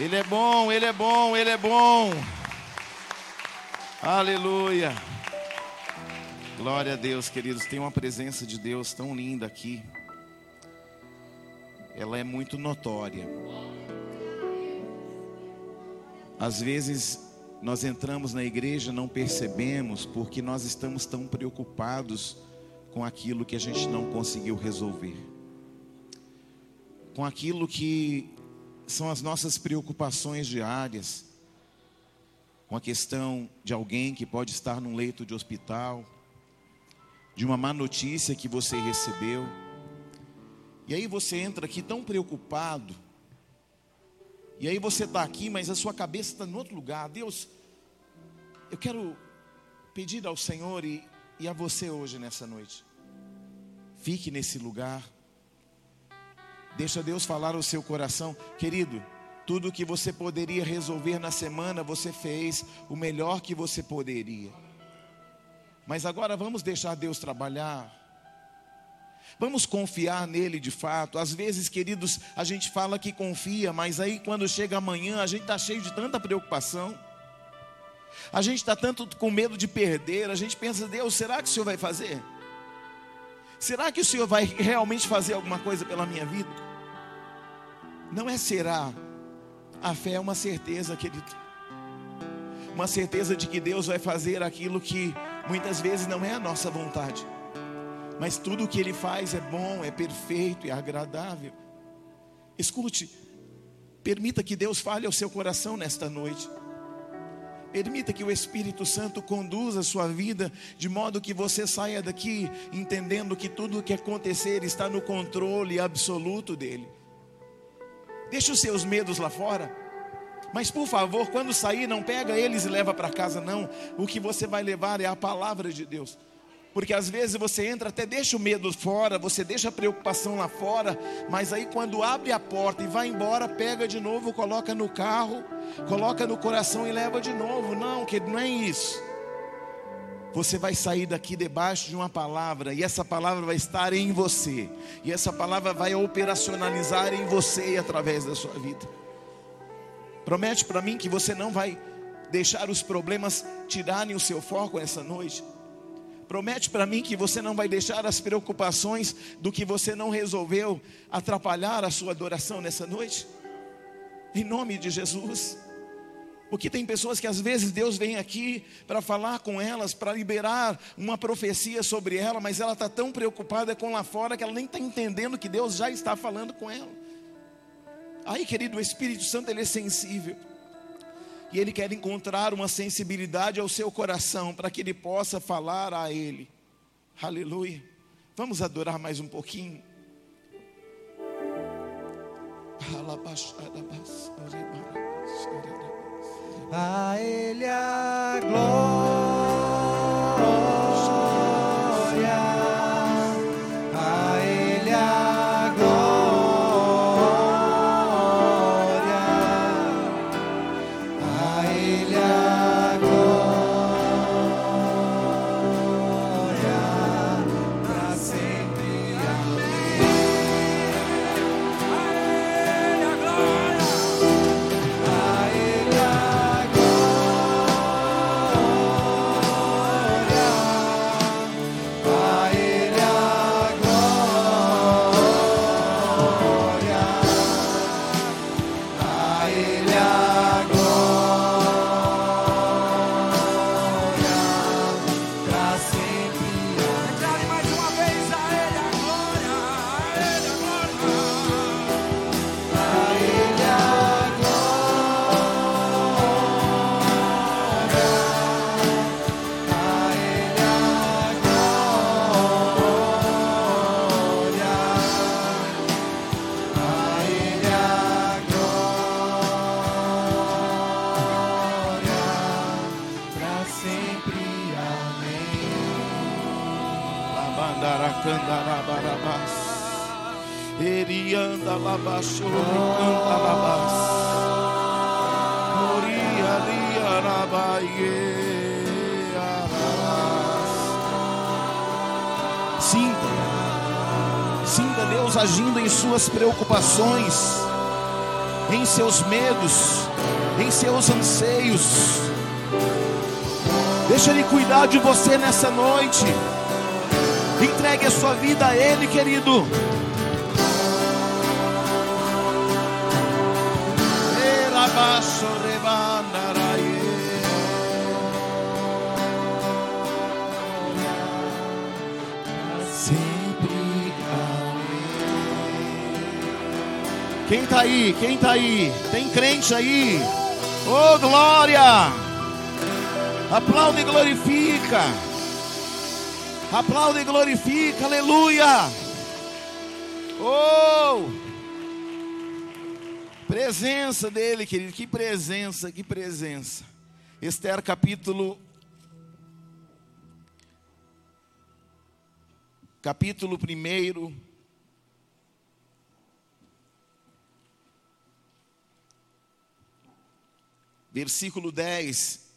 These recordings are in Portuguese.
Ele é bom, ele é bom, ele é bom. Aleluia. Glória a Deus, queridos. Tem uma presença de Deus tão linda aqui. Ela é muito notória. Às vezes nós entramos na igreja, não percebemos, porque nós estamos tão preocupados com aquilo que a gente não conseguiu resolver, com aquilo que são as nossas preocupações diárias, com a questão de alguém que pode estar num leito de hospital, de uma má notícia que você recebeu, e aí você entra aqui tão preocupado, e aí você está aqui, mas a sua cabeça está em outro lugar. Deus, eu quero pedir ao Senhor e, e a você hoje nessa noite. Fique nesse lugar. Deixa Deus falar ao seu coração, querido. Tudo que você poderia resolver na semana, você fez o melhor que você poderia. Mas agora vamos deixar Deus trabalhar. Vamos confiar nele de fato. Às vezes, queridos, a gente fala que confia, mas aí quando chega amanhã, a gente está cheio de tanta preocupação. A gente está tanto com medo de perder. A gente pensa, Deus, será que o Senhor vai fazer? Será que o Senhor vai realmente fazer alguma coisa pela minha vida? Não é será. A fé é uma certeza, querido. Uma certeza de que Deus vai fazer aquilo que muitas vezes não é a nossa vontade mas tudo o que ele faz é bom, é perfeito, é agradável. Escute, permita que Deus fale ao seu coração nesta noite. Permita que o Espírito Santo conduza a sua vida de modo que você saia daqui entendendo que tudo o que acontecer está no controle absoluto dele. Deixe os seus medos lá fora. Mas por favor, quando sair, não pega eles e leva para casa, não. O que você vai levar é a palavra de Deus. Porque às vezes você entra, até deixa o medo fora, você deixa a preocupação lá fora, mas aí quando abre a porta e vai embora, pega de novo, coloca no carro, coloca no coração e leva de novo. Não, que não é isso. Você vai sair daqui debaixo de uma palavra, e essa palavra vai estar em você, e essa palavra vai operacionalizar em você e através da sua vida. Promete para mim que você não vai deixar os problemas tirarem o seu foco essa noite. Promete para mim que você não vai deixar as preocupações do que você não resolveu atrapalhar a sua adoração nessa noite? Em nome de Jesus. Porque tem pessoas que às vezes Deus vem aqui para falar com elas, para liberar uma profecia sobre ela, mas ela está tão preocupada com lá fora que ela nem está entendendo que Deus já está falando com ela. Aí, querido, o Espírito Santo ele é sensível e ele quer encontrar uma sensibilidade ao seu coração para que ele possa falar a ele. Aleluia. Vamos adorar mais um pouquinho. A ele a glória. Agindo em suas preocupações. em seus medos, em seus anseios. Deixa Ele cuidar de você nessa noite. Entregue a sua vida a Ele, querido. Rebandaraie. Quem está aí? Quem está aí? Tem crente aí? Oh, glória! Aplaude e glorifica. Aplaude e glorifica. Aleluia. Oh! Presença dele, querido. Que presença, que presença. Esther capítulo capítulo 1 versículo 10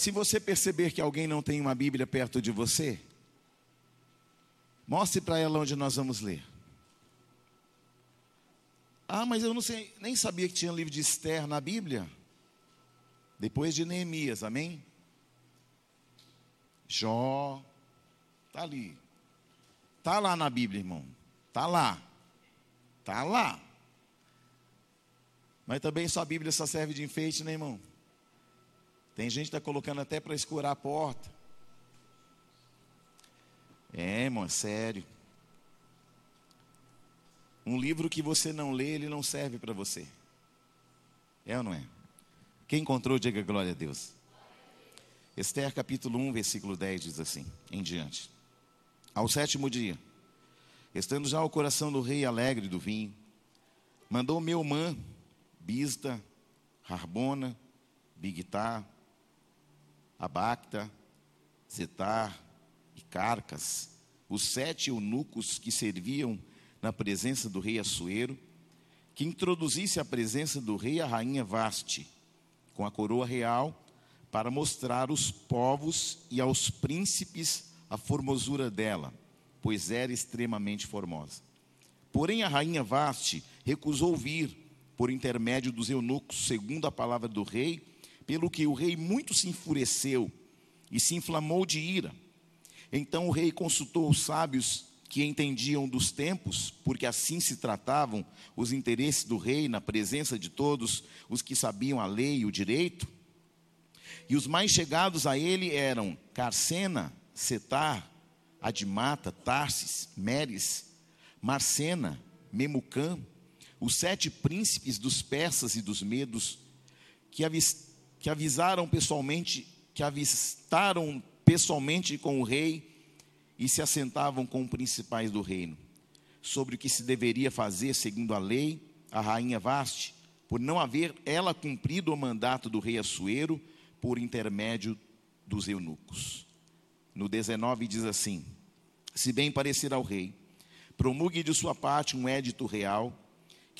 se você perceber que alguém não tem uma Bíblia perto de você, mostre para ela onde nós vamos ler. Ah, mas eu não sei, nem sabia que tinha livro de Esther na Bíblia. Depois de Neemias, amém? Jó, tá ali. Tá lá na Bíblia, irmão. Tá lá. Tá lá. Mas também sua Bíblia só serve de enfeite, né, irmão? Tem gente que está colocando até para escurar a porta. É, irmão, é sério. Um livro que você não lê, ele não serve para você. É ou não é? Quem encontrou, diga glória a Deus. Esther capítulo 1, versículo 10 diz assim, em diante. Ao sétimo dia, estando já o coração do rei alegre do vinho, mandou Meumã, Bista, Harbona, Bigtar, Abacta, Zetar e Carcas, os sete eunucos que serviam na presença do rei Assuero, que introduzisse a presença do rei a rainha Vaste, com a coroa real, para mostrar aos povos e aos príncipes a formosura dela, pois era extremamente formosa. Porém, a rainha Vaste recusou vir, por intermédio dos eunucos, segundo a palavra do rei, pelo que o rei muito se enfureceu e se inflamou de ira. Então o rei consultou os sábios que entendiam dos tempos, porque assim se tratavam os interesses do rei na presença de todos os que sabiam a lei e o direito. E os mais chegados a ele eram Carcena, Setar, Admata, Tarsis, Meres, Marcena, Memucã, os sete príncipes dos persas e dos medos, que avistaram que avisaram pessoalmente, que avistaram pessoalmente com o rei e se assentavam com os principais do reino, sobre o que se deveria fazer segundo a lei, a rainha Vaste, por não haver ela cumprido o mandato do rei Assuero por intermédio dos eunucos. No 19 diz assim: Se bem parecer ao rei, promulgue de sua parte um édito real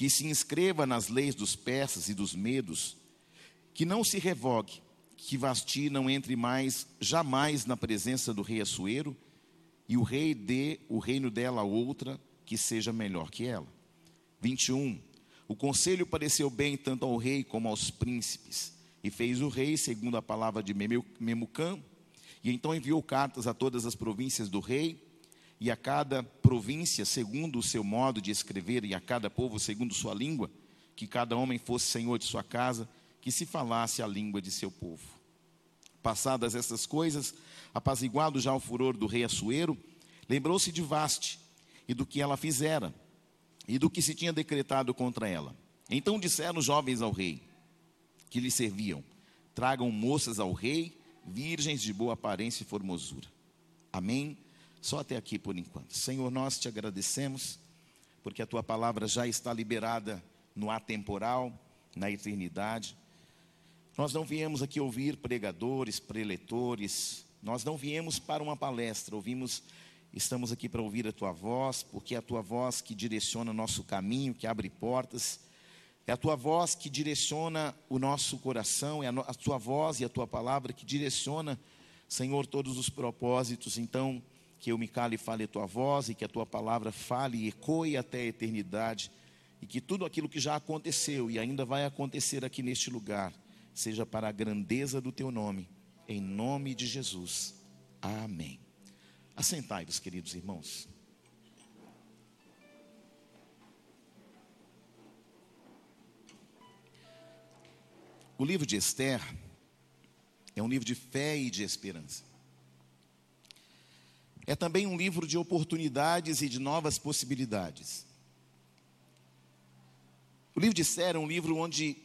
que se inscreva nas leis dos persas e dos medos que não se revogue, que Vasti não entre mais jamais na presença do rei Assuero, e o rei dê o reino dela a outra que seja melhor que ela. 21. O conselho pareceu bem tanto ao rei como aos príncipes, e fez o rei segundo a palavra de Memucã, e então enviou cartas a todas as províncias do rei, e a cada província segundo o seu modo de escrever, e a cada povo segundo sua língua, que cada homem fosse senhor de sua casa, que se falasse a língua de seu povo. Passadas essas coisas, apaziguado já o furor do rei Assuero, lembrou-se de Vaste e do que ela fizera e do que se tinha decretado contra ela. Então disseram os jovens ao rei que lhe serviam: Tragam moças ao rei, virgens de boa aparência e formosura. Amém? Só até aqui por enquanto. Senhor, nós te agradecemos, porque a tua palavra já está liberada no atemporal, na eternidade. Nós não viemos aqui ouvir pregadores, preletores, nós não viemos para uma palestra, ouvimos, estamos aqui para ouvir a tua voz, porque é a tua voz que direciona o nosso caminho, que abre portas, é a tua voz que direciona o nosso coração, é a, a tua voz e a tua palavra que direciona, Senhor, todos os propósitos. Então, que eu me cale e fale a tua voz e que a tua palavra fale e ecoe até a eternidade e que tudo aquilo que já aconteceu e ainda vai acontecer aqui neste lugar seja para a grandeza do teu nome, em nome de Jesus. Amém. Assentai-vos, queridos irmãos. O livro de Esther é um livro de fé e de esperança. É também um livro de oportunidades e de novas possibilidades. O livro de Esther é um livro onde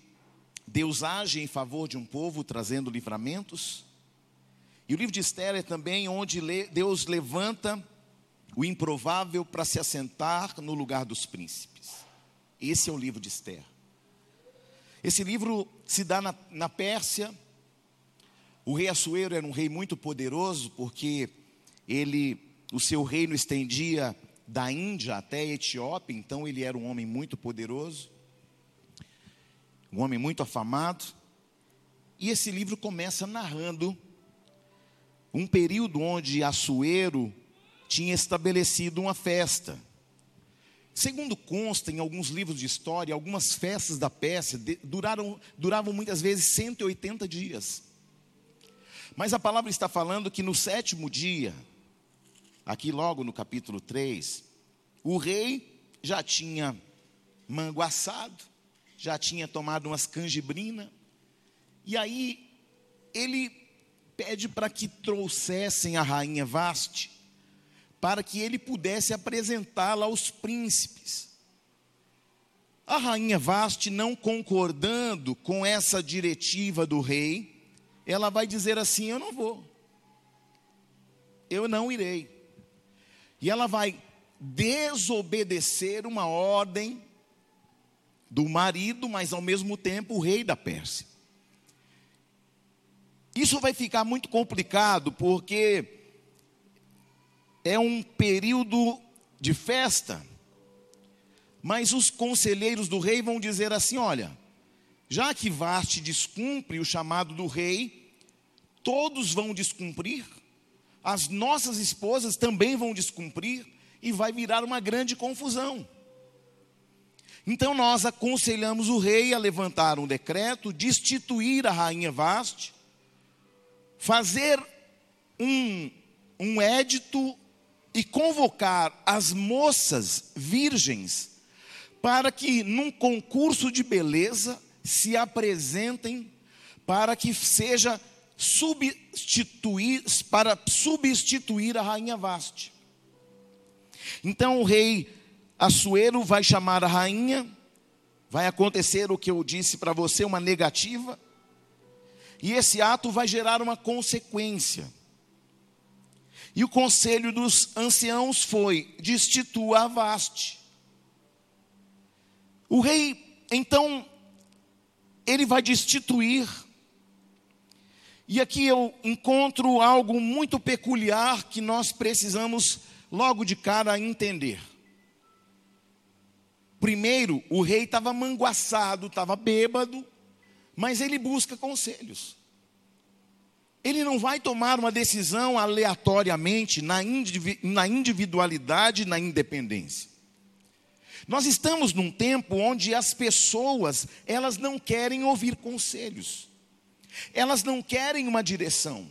Deus age em favor de um povo, trazendo livramentos. E o livro de Esther é também onde Deus levanta o improvável para se assentar no lugar dos príncipes. Esse é o livro de Esther. Esse livro se dá na, na Pérsia. O rei Assuero era um rei muito poderoso, porque ele, o seu reino estendia da Índia até a Etiópia, então ele era um homem muito poderoso um homem muito afamado. E esse livro começa narrando um período onde Assuero tinha estabelecido uma festa. Segundo consta em alguns livros de história, algumas festas da Pérsia duraram, duravam muitas vezes 180 dias. Mas a palavra está falando que no sétimo dia, aqui logo no capítulo 3, o rei já tinha manguaçado, já tinha tomado umas canjibrina, e aí ele pede para que trouxessem a rainha Vaste, para que ele pudesse apresentá-la aos príncipes. A rainha Vaste, não concordando com essa diretiva do rei, ela vai dizer assim: Eu não vou, eu não irei. E ela vai desobedecer uma ordem do marido, mas ao mesmo tempo o rei da Pérsia. Isso vai ficar muito complicado, porque é um período de festa, mas os conselheiros do rei vão dizer assim: olha, já que Vaste descumpre o chamado do rei, todos vão descumprir, as nossas esposas também vão descumprir, e vai virar uma grande confusão. Então nós aconselhamos o rei a levantar um decreto, destituir a rainha Vaste, fazer um, um édito e convocar as moças virgens para que num concurso de beleza se apresentem para que seja substituir para substituir a rainha Vaste. Então o rei Assuero vai chamar a rainha, vai acontecer o que eu disse para você, uma negativa, e esse ato vai gerar uma consequência. E o conselho dos anciãos foi: destitua a Vaste. O rei, então, ele vai destituir. E aqui eu encontro algo muito peculiar que nós precisamos logo de cara entender. Primeiro, o rei estava manguaçado, estava bêbado, mas ele busca conselhos. Ele não vai tomar uma decisão aleatoriamente, na, individualidade, na independência. Nós estamos num tempo onde as pessoas, elas não querem ouvir conselhos. Elas não querem uma direção.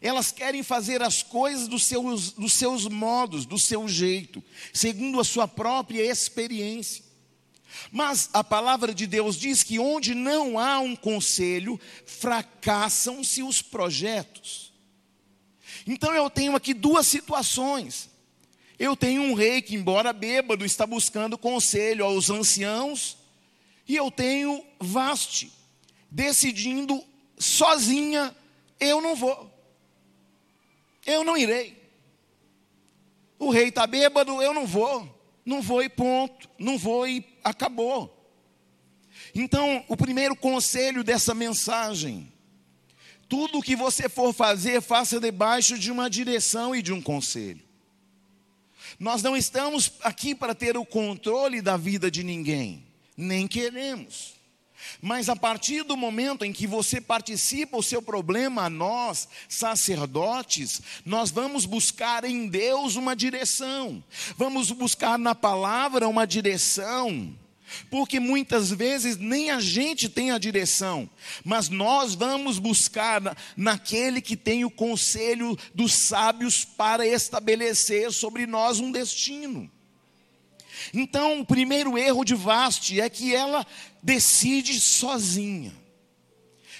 Elas querem fazer as coisas dos seus, dos seus modos, do seu jeito, segundo a sua própria experiência. Mas a palavra de Deus diz que onde não há um conselho, fracassam-se os projetos. Então eu tenho aqui duas situações. Eu tenho um rei que, embora bêbado, está buscando conselho aos anciãos, e eu tenho Vaste, decidindo sozinha, eu não vou eu não irei. O rei está bêbado, eu não vou. Não vou e ponto. Não vou e acabou. Então, o primeiro conselho dessa mensagem: tudo que você for fazer, faça debaixo de uma direção e de um conselho. Nós não estamos aqui para ter o controle da vida de ninguém, nem queremos. Mas a partir do momento em que você participa o seu problema nós, sacerdotes, nós vamos buscar em Deus uma direção. Vamos buscar na palavra uma direção. Porque muitas vezes nem a gente tem a direção, mas nós vamos buscar na, naquele que tem o conselho dos sábios para estabelecer sobre nós um destino. Então, o primeiro erro de Vaste é que ela decide sozinha.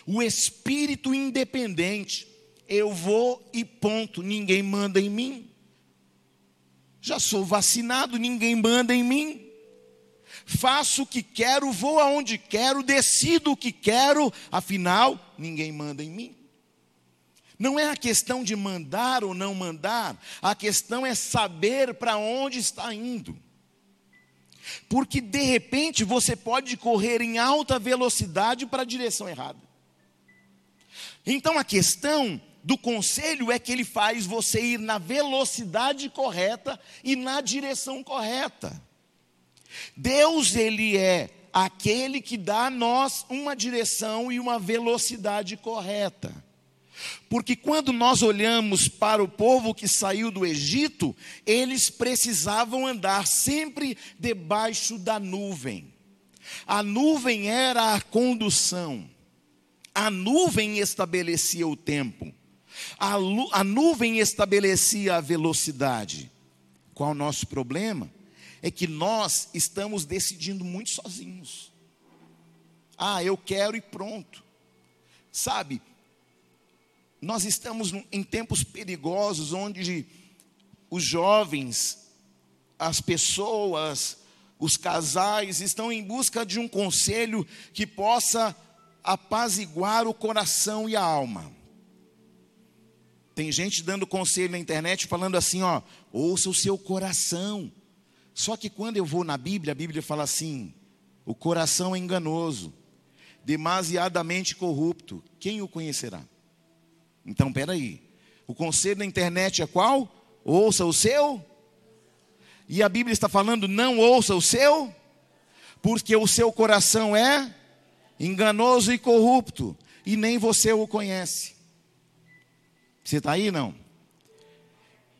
O espírito independente, eu vou e ponto, ninguém manda em mim. Já sou vacinado, ninguém manda em mim. Faço o que quero, vou aonde quero, decido o que quero, afinal, ninguém manda em mim. Não é a questão de mandar ou não mandar, a questão é saber para onde está indo. Porque de repente você pode correr em alta velocidade para a direção errada. Então a questão do conselho é que ele faz você ir na velocidade correta e na direção correta. Deus, ele é aquele que dá a nós uma direção e uma velocidade correta. Porque quando nós olhamos para o povo que saiu do Egito, eles precisavam andar sempre debaixo da nuvem. A nuvem era a condução. A nuvem estabelecia o tempo. A, a nuvem estabelecia a velocidade. Qual o nosso problema? É que nós estamos decidindo muito sozinhos. Ah, eu quero e pronto. Sabe, nós estamos em tempos perigosos onde os jovens, as pessoas, os casais estão em busca de um conselho que possa apaziguar o coração e a alma. Tem gente dando conselho na internet falando assim, ó, ouça o seu coração. Só que quando eu vou na Bíblia, a Bíblia fala assim: o coração é enganoso, demasiadamente corrupto, quem o conhecerá? Então, peraí. O conselho da internet é qual? Ouça o seu. E a Bíblia está falando, não ouça o seu, porque o seu coração é enganoso e corrupto, e nem você o conhece. Você está aí, não?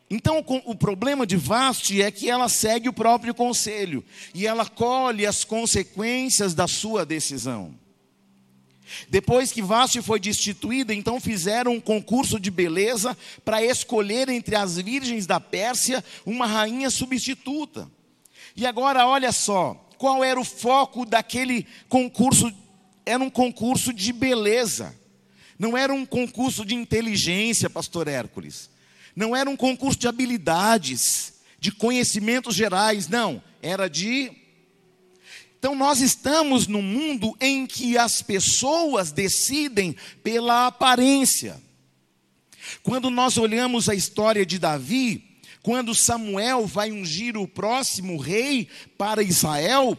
Então, o problema de Vaste é que ela segue o próprio conselho, e ela colhe as consequências da sua decisão. Depois que Vasti foi destituída, então fizeram um concurso de beleza para escolher entre as virgens da Pérsia uma rainha substituta. E agora olha só, qual era o foco daquele concurso? Era um concurso de beleza. Não era um concurso de inteligência, pastor Hércules. Não era um concurso de habilidades, de conhecimentos gerais, não, era de então nós estamos num mundo em que as pessoas decidem pela aparência. Quando nós olhamos a história de Davi, quando Samuel vai ungir o próximo rei para Israel,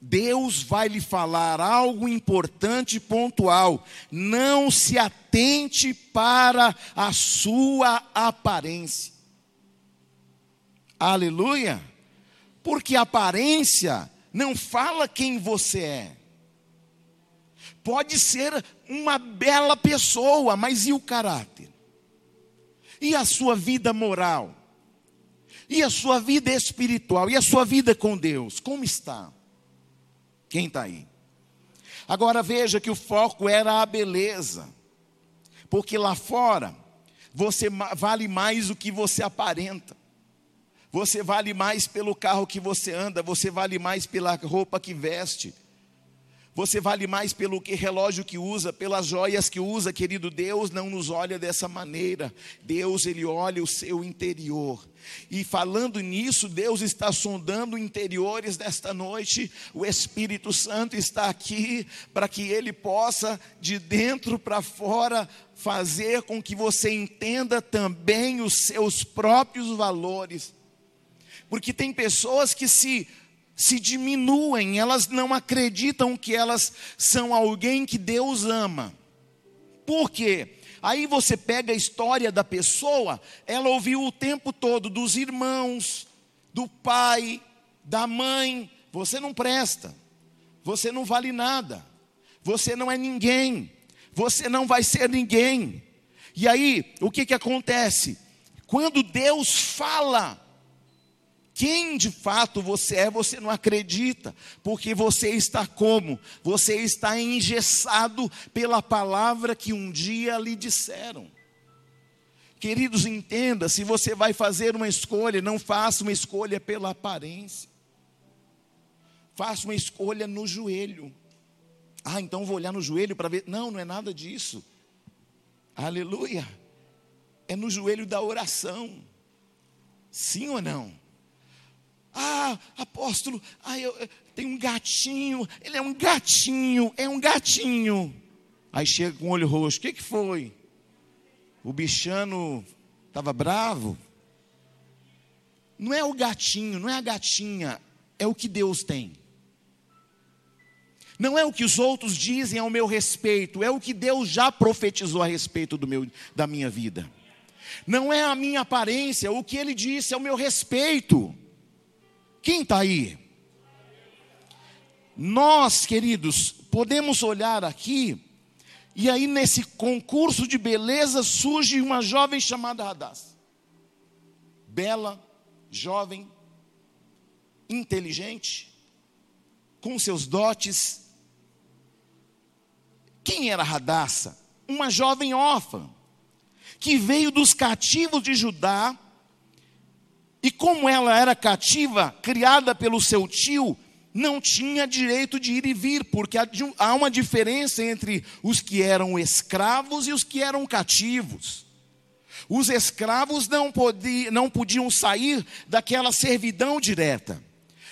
Deus vai lhe falar algo importante e pontual. Não se atente para a sua aparência. Aleluia! Porque aparência não fala quem você é. Pode ser uma bela pessoa, mas e o caráter? E a sua vida moral? E a sua vida espiritual? E a sua vida com Deus? Como está? Quem está aí? Agora veja que o foco era a beleza, porque lá fora você vale mais do que você aparenta. Você vale mais pelo carro que você anda, você vale mais pela roupa que veste. Você vale mais pelo que relógio que usa, pelas joias que usa, querido Deus não nos olha dessa maneira. Deus ele olha o seu interior. E falando nisso, Deus está sondando interiores desta noite. O Espírito Santo está aqui para que ele possa de dentro para fora fazer com que você entenda também os seus próprios valores porque tem pessoas que se se diminuem, elas não acreditam que elas são alguém que Deus ama. Por quê? Aí você pega a história da pessoa, ela ouviu o tempo todo dos irmãos, do pai, da mãe, você não presta, você não vale nada, Você não é ninguém. Você não vai ser ninguém. E aí, o que que acontece? Quando Deus fala quem de fato você é, você não acredita, porque você está como? Você está engessado pela palavra que um dia lhe disseram. Queridos, entenda: se você vai fazer uma escolha, não faça uma escolha pela aparência, faça uma escolha no joelho. Ah, então vou olhar no joelho para ver. Não, não é nada disso. Aleluia. É no joelho da oração. Sim ou não? Ah, apóstolo, ah, eu, tem um gatinho, ele é um gatinho, é um gatinho. Aí chega com o olho roxo, o que, que foi? O bichano estava bravo? Não é o gatinho, não é a gatinha, é o que Deus tem. Não é o que os outros dizem ao meu respeito, é o que Deus já profetizou a respeito do meu, da minha vida. Não é a minha aparência, o que ele disse ao meu respeito. Quem está aí? Nós, queridos, podemos olhar aqui, e aí nesse concurso de beleza surge uma jovem chamada Radassa. Bela, jovem, inteligente, com seus dotes. Quem era Radassa? Uma jovem órfã, que veio dos cativos de Judá e como ela era cativa, criada pelo seu tio, não tinha direito de ir e vir, porque há uma diferença entre os que eram escravos e os que eram cativos. Os escravos não, podiam, não podiam sair daquela servidão direta,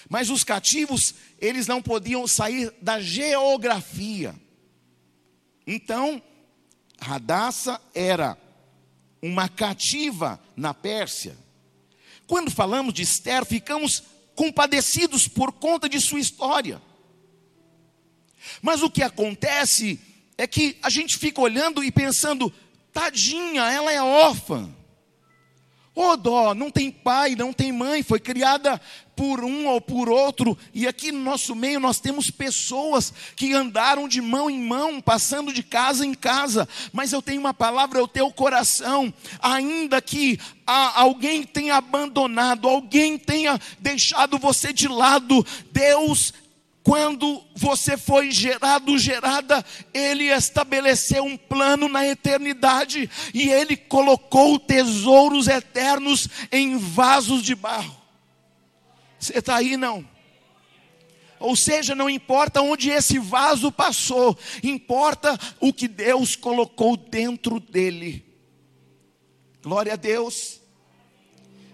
mas os cativos, eles não podiam sair da geografia. Então, Radassa era uma cativa na Pérsia quando falamos de Esther, ficamos compadecidos por conta de sua história. Mas o que acontece é que a gente fica olhando e pensando, tadinha, ela é órfã. Ô oh, dó, não tem pai, não tem mãe, foi criada por um ou por outro, e aqui no nosso meio nós temos pessoas que andaram de mão em mão, passando de casa em casa, mas eu tenho uma palavra ao teu coração, ainda que alguém tenha abandonado, alguém tenha deixado você de lado, Deus quando você foi gerado, gerada, Ele estabeleceu um plano na eternidade e Ele colocou tesouros eternos em vasos de barro. Você está aí não? Ou seja, não importa onde esse vaso passou, importa o que Deus colocou dentro dele. Glória a Deus.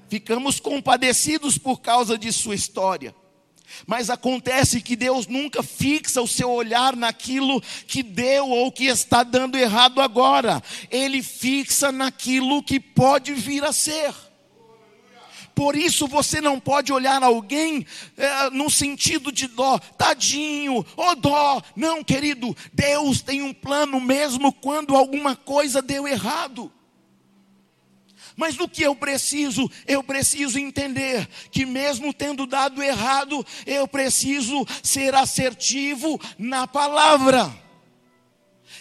Ficamos compadecidos por causa de sua história. Mas acontece que Deus nunca fixa o seu olhar naquilo que deu ou que está dando errado agora. Ele fixa naquilo que pode vir a ser. Por isso você não pode olhar alguém é, no sentido de dó, tadinho, oh dó. Não, querido, Deus tem um plano mesmo quando alguma coisa deu errado. Mas o que eu preciso? Eu preciso entender que, mesmo tendo dado errado, eu preciso ser assertivo na palavra.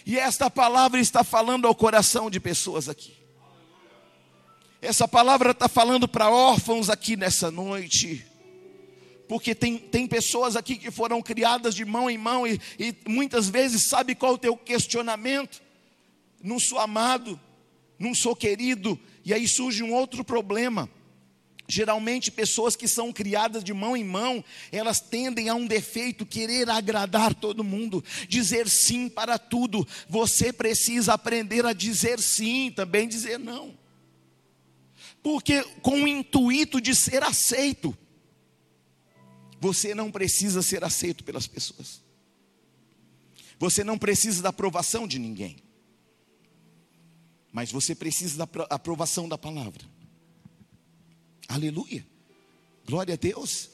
E esta palavra está falando ao coração de pessoas aqui. Essa palavra está falando para órfãos aqui nessa noite. Porque tem, tem pessoas aqui que foram criadas de mão em mão e, e muitas vezes sabe qual é o teu questionamento? Não sou amado, não sou querido, e aí surge um outro problema. Geralmente, pessoas que são criadas de mão em mão, elas tendem a um defeito, querer agradar todo mundo, dizer sim para tudo. Você precisa aprender a dizer sim, também dizer não. Porque, com o intuito de ser aceito, você não precisa ser aceito pelas pessoas, você não precisa da aprovação de ninguém mas você precisa da aprovação da palavra. Aleluia. Glória a Deus.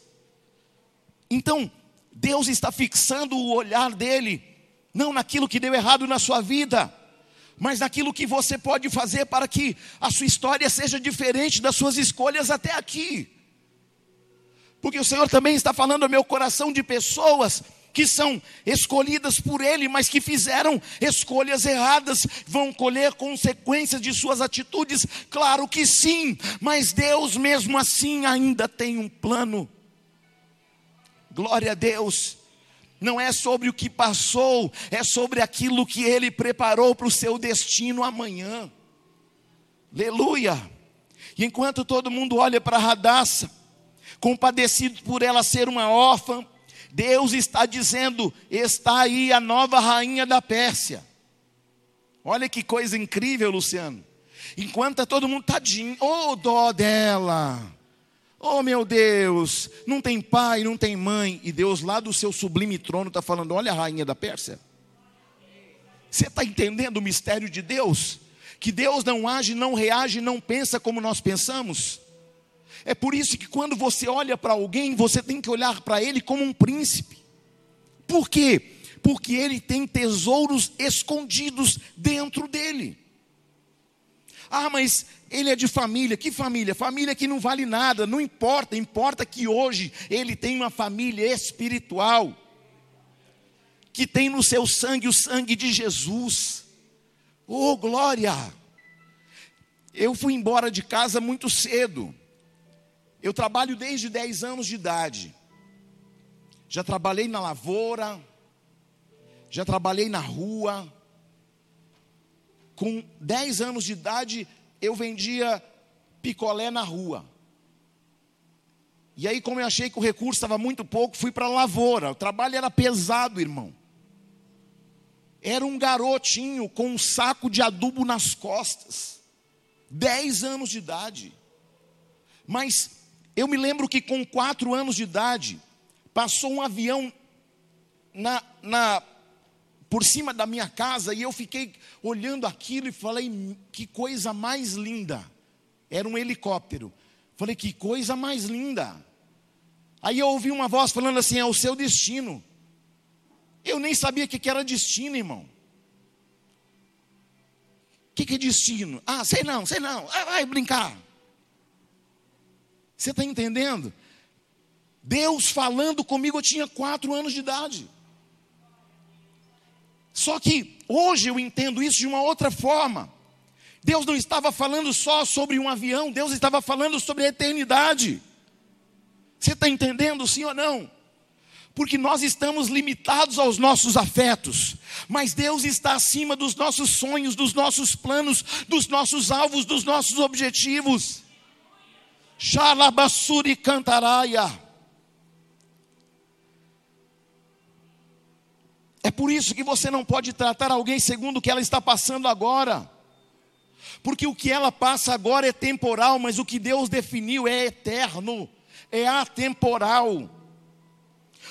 Então, Deus está fixando o olhar dele, não naquilo que deu errado na sua vida, mas naquilo que você pode fazer para que a sua história seja diferente das suas escolhas até aqui. Porque o Senhor também está falando ao meu coração de pessoas que são escolhidas por Ele, mas que fizeram escolhas erradas, vão colher consequências de suas atitudes? Claro que sim, mas Deus mesmo assim ainda tem um plano. Glória a Deus. Não é sobre o que passou, é sobre aquilo que Ele preparou para o seu destino amanhã. Aleluia. E enquanto todo mundo olha para Radassa, compadecido por ela ser uma órfã, Deus está dizendo: está aí a nova rainha da Pérsia. Olha que coisa incrível, Luciano. Enquanto todo mundo tadinho, oh dó dela. Oh meu Deus, não tem pai, não tem mãe, e Deus lá do seu sublime trono está falando: olha a rainha da Pérsia. Você está entendendo o mistério de Deus? Que Deus não age, não reage, não pensa como nós pensamos. É por isso que quando você olha para alguém, você tem que olhar para ele como um príncipe. Por quê? Porque ele tem tesouros escondidos dentro dele. Ah, mas ele é de família. Que família? Família que não vale nada, não importa. Importa que hoje ele tem uma família espiritual. Que tem no seu sangue o sangue de Jesus. Oh, glória! Eu fui embora de casa muito cedo. Eu trabalho desde 10 anos de idade. Já trabalhei na lavoura, já trabalhei na rua. Com 10 anos de idade, eu vendia picolé na rua. E aí, como eu achei que o recurso estava muito pouco, fui para a lavoura. O trabalho era pesado, irmão. Era um garotinho com um saco de adubo nas costas. 10 anos de idade. Mas eu me lembro que com quatro anos de idade, passou um avião na, na, por cima da minha casa e eu fiquei olhando aquilo e falei: que coisa mais linda. Era um helicóptero. Falei: que coisa mais linda. Aí eu ouvi uma voz falando assim: é o seu destino. Eu nem sabia o que era destino, irmão. O que, que é destino? Ah, sei não, sei não. Ah, vai brincar. Você está entendendo? Deus falando comigo, eu tinha quatro anos de idade. Só que hoje eu entendo isso de uma outra forma. Deus não estava falando só sobre um avião, Deus estava falando sobre a eternidade. Você está entendendo, sim ou não? Porque nós estamos limitados aos nossos afetos, mas Deus está acima dos nossos sonhos, dos nossos planos, dos nossos alvos, dos nossos objetivos. Xalabassuri cantaraia. É por isso que você não pode tratar alguém segundo o que ela está passando agora. Porque o que ela passa agora é temporal, mas o que Deus definiu é eterno, é atemporal.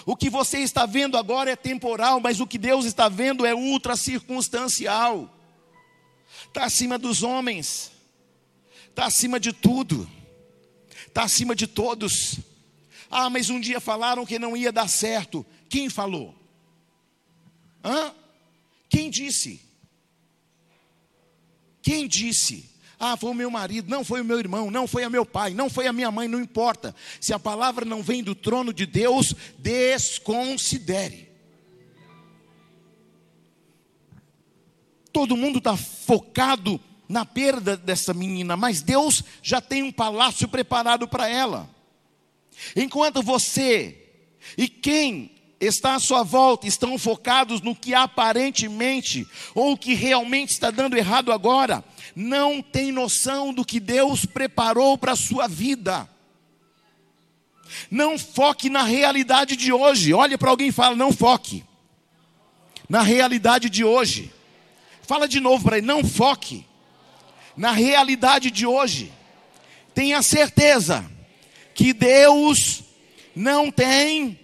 O que você está vendo agora é temporal, mas o que Deus está vendo é ultra circunstancial. Está acima dos homens, está acima de tudo está acima de todos. Ah, mas um dia falaram que não ia dar certo. Quem falou? Hã? Quem disse? Quem disse? Ah, foi o meu marido, não foi o meu irmão, não foi a meu pai, não foi a minha mãe, não importa. Se a palavra não vem do trono de Deus, desconsidere. Todo mundo está focado na perda dessa menina, mas Deus já tem um palácio preparado para ela. Enquanto você e quem está à sua volta estão focados no que aparentemente ou que realmente está dando errado agora, não tem noção do que Deus preparou para a sua vida. Não foque na realidade de hoje. Olhe para alguém e fala: não foque na realidade de hoje. Fala de novo para ele: não foque na realidade de hoje. Tenha certeza que Deus não tem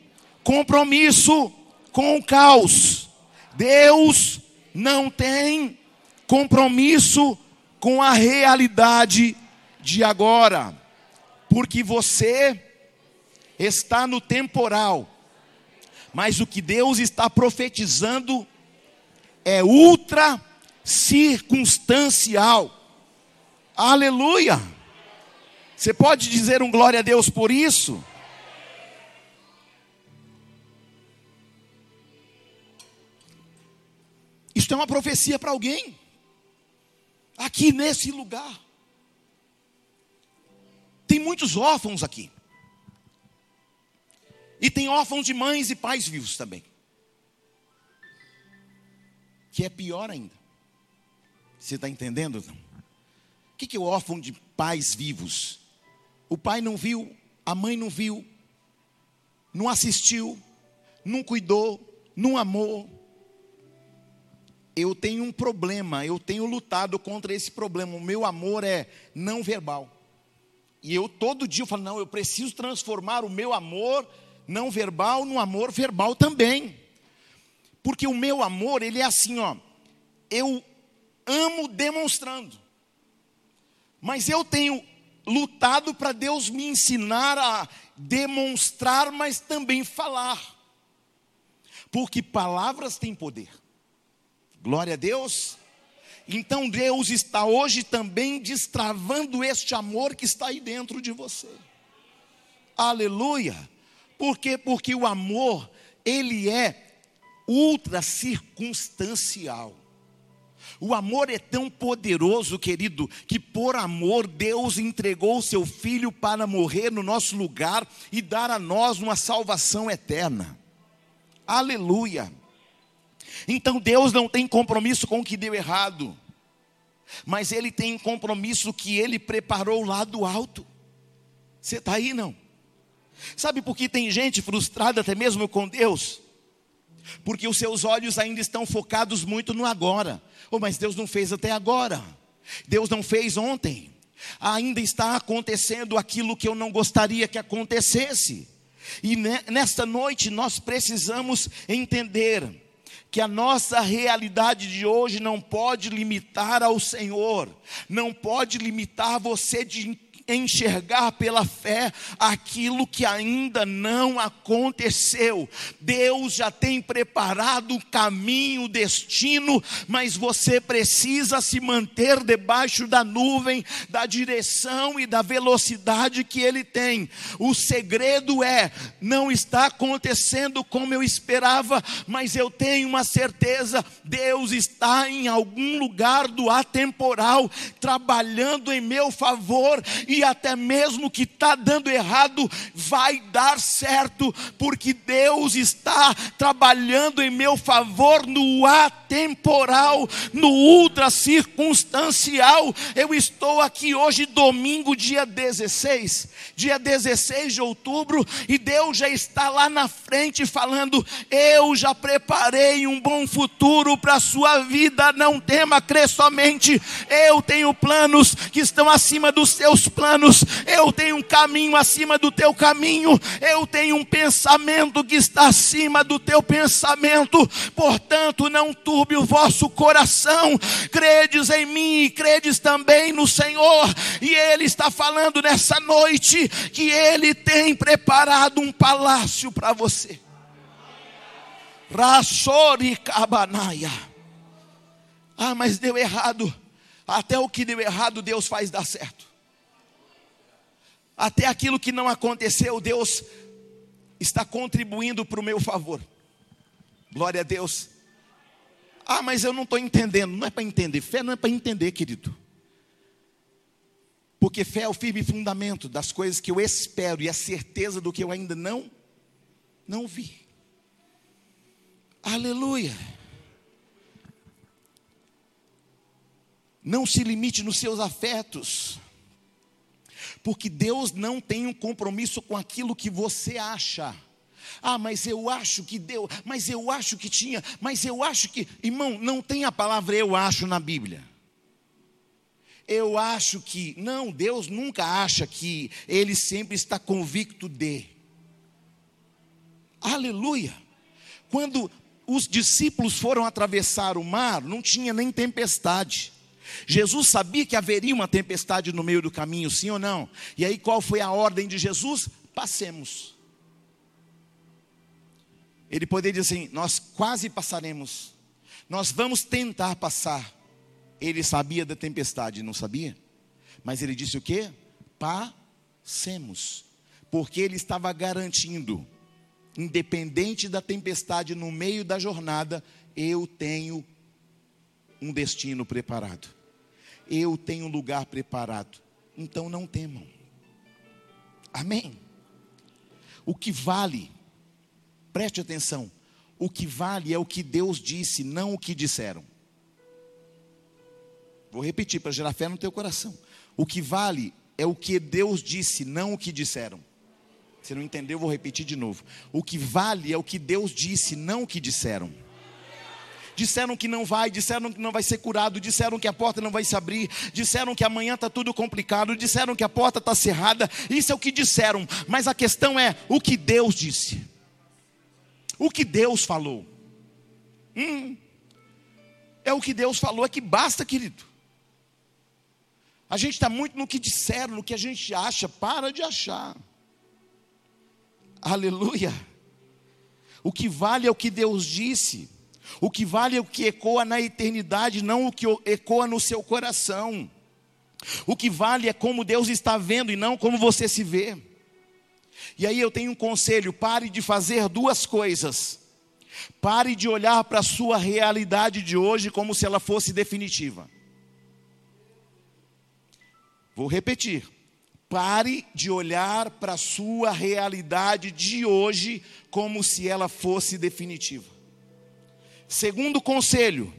compromisso com o caos. Deus não tem compromisso com a realidade de agora. Porque você está no temporal. Mas o que Deus está profetizando é ultra circunstancial. Aleluia! Você pode dizer um glória a Deus por isso? Isso é uma profecia para alguém. Aqui nesse lugar. Tem muitos órfãos aqui. E tem órfãos de mães e pais vivos também. Que é pior ainda. Você está entendendo? O que é o órfão de pais vivos? O pai não viu, a mãe não viu, não assistiu, não cuidou, não amou. Eu tenho um problema, eu tenho lutado contra esse problema. O meu amor é não verbal. E eu todo dia eu falo, não, eu preciso transformar o meu amor não verbal no amor verbal também. Porque o meu amor, ele é assim, ó. Eu amo demonstrando. Mas eu tenho lutado para Deus me ensinar a demonstrar, mas também falar. Porque palavras têm poder. Glória a Deus. Então Deus está hoje também destravando este amor que está aí dentro de você. Aleluia. Por quê? Porque o amor, ele é ultra circunstancial. O amor é tão poderoso, querido, que por amor Deus entregou o seu filho para morrer no nosso lugar e dar a nós uma salvação eterna. Aleluia. Então Deus não tem compromisso com o que deu errado, mas Ele tem compromisso que Ele preparou lá do alto. Você está aí não? Sabe por que tem gente frustrada até mesmo com Deus? Porque os seus olhos ainda estão focados muito no agora. Oh, mas Deus não fez até agora. Deus não fez ontem. Ainda está acontecendo aquilo que eu não gostaria que acontecesse. E nesta noite nós precisamos entender que a nossa realidade de hoje não pode limitar ao Senhor, não pode limitar você de enxergar pela fé aquilo que ainda não aconteceu. Deus já tem preparado o caminho, o destino, mas você precisa se manter debaixo da nuvem, da direção e da velocidade que Ele tem. O segredo é: não está acontecendo como eu esperava, mas eu tenho uma certeza: Deus está em algum lugar do atemporal, trabalhando em meu favor e e até mesmo que está dando errado, vai dar certo, porque Deus está trabalhando em meu favor no atemporal, no ultra circunstancial. Eu estou aqui hoje, domingo, dia 16, dia 16 de outubro, e Deus já está lá na frente falando: Eu já preparei um bom futuro para a sua vida, não tema, crê somente. Eu tenho planos que estão acima dos seus planos planos, eu tenho um caminho acima do teu caminho, eu tenho um pensamento que está acima do teu pensamento, portanto, não turbe o vosso coração, credes em mim e credes também no Senhor, e Ele está falando nessa noite que Ele tem preparado um palácio para você. Rasori Kabanaia. Ah, mas deu errado. Até o que deu errado, Deus faz dar certo. Até aquilo que não aconteceu, Deus está contribuindo para o meu favor. Glória a Deus. Ah, mas eu não estou entendendo. Não é para entender. Fé não é para entender, querido. Porque fé é o firme fundamento das coisas que eu espero e a certeza do que eu ainda não não vi. Aleluia. Não se limite nos seus afetos porque Deus não tem um compromisso com aquilo que você acha. Ah, mas eu acho que deu, mas eu acho que tinha, mas eu acho que. Irmão, não tem a palavra eu acho na Bíblia. Eu acho que. Não, Deus nunca acha que Ele sempre está convicto de. Aleluia. Quando os discípulos foram atravessar o mar, não tinha nem tempestade. Jesus sabia que haveria uma tempestade no meio do caminho, sim ou não? E aí qual foi a ordem de Jesus? Passemos. Ele poderia dizer assim: Nós quase passaremos, nós vamos tentar passar. Ele sabia da tempestade, não sabia? Mas ele disse o que? Passemos, porque ele estava garantindo, independente da tempestade no meio da jornada, eu tenho um destino preparado. Eu tenho um lugar preparado. Então não temam. Amém. O que vale, preste atenção, o que vale é o que Deus disse, não o que disseram. Vou repetir para gerar fé no teu coração. O que vale é o que Deus disse, não o que disseram. Se não entendeu, vou repetir de novo. O que vale é o que Deus disse, não o que disseram. Disseram que não vai, disseram que não vai ser curado, disseram que a porta não vai se abrir, disseram que amanhã está tudo complicado, disseram que a porta está cerrada. Isso é o que disseram, mas a questão é o que Deus disse, o que Deus falou. Hum, é o que Deus falou, é que basta, querido. A gente está muito no que disseram, no que a gente acha, para de achar. Aleluia. O que vale é o que Deus disse. O que vale é o que ecoa na eternidade, não o que ecoa no seu coração. O que vale é como Deus está vendo e não como você se vê. E aí eu tenho um conselho: pare de fazer duas coisas. Pare de olhar para a sua realidade de hoje como se ela fosse definitiva. Vou repetir. Pare de olhar para a sua realidade de hoje como se ela fosse definitiva. Segundo conselho,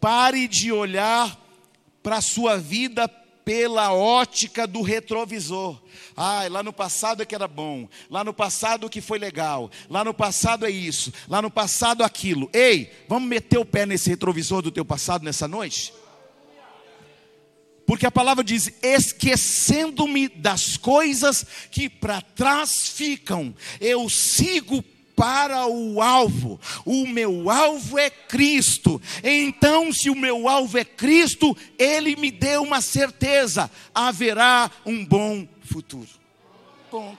pare de olhar para a sua vida pela ótica do retrovisor. Ah, lá no passado é que era bom, lá no passado que foi legal, lá no passado é isso, lá no passado aquilo. Ei, vamos meter o pé nesse retrovisor do teu passado nessa noite? Porque a palavra diz: esquecendo-me das coisas que para trás ficam, eu sigo para o alvo. O meu alvo é Cristo. Então, se o meu alvo é Cristo, ele me deu uma certeza: haverá um bom futuro. Ponto.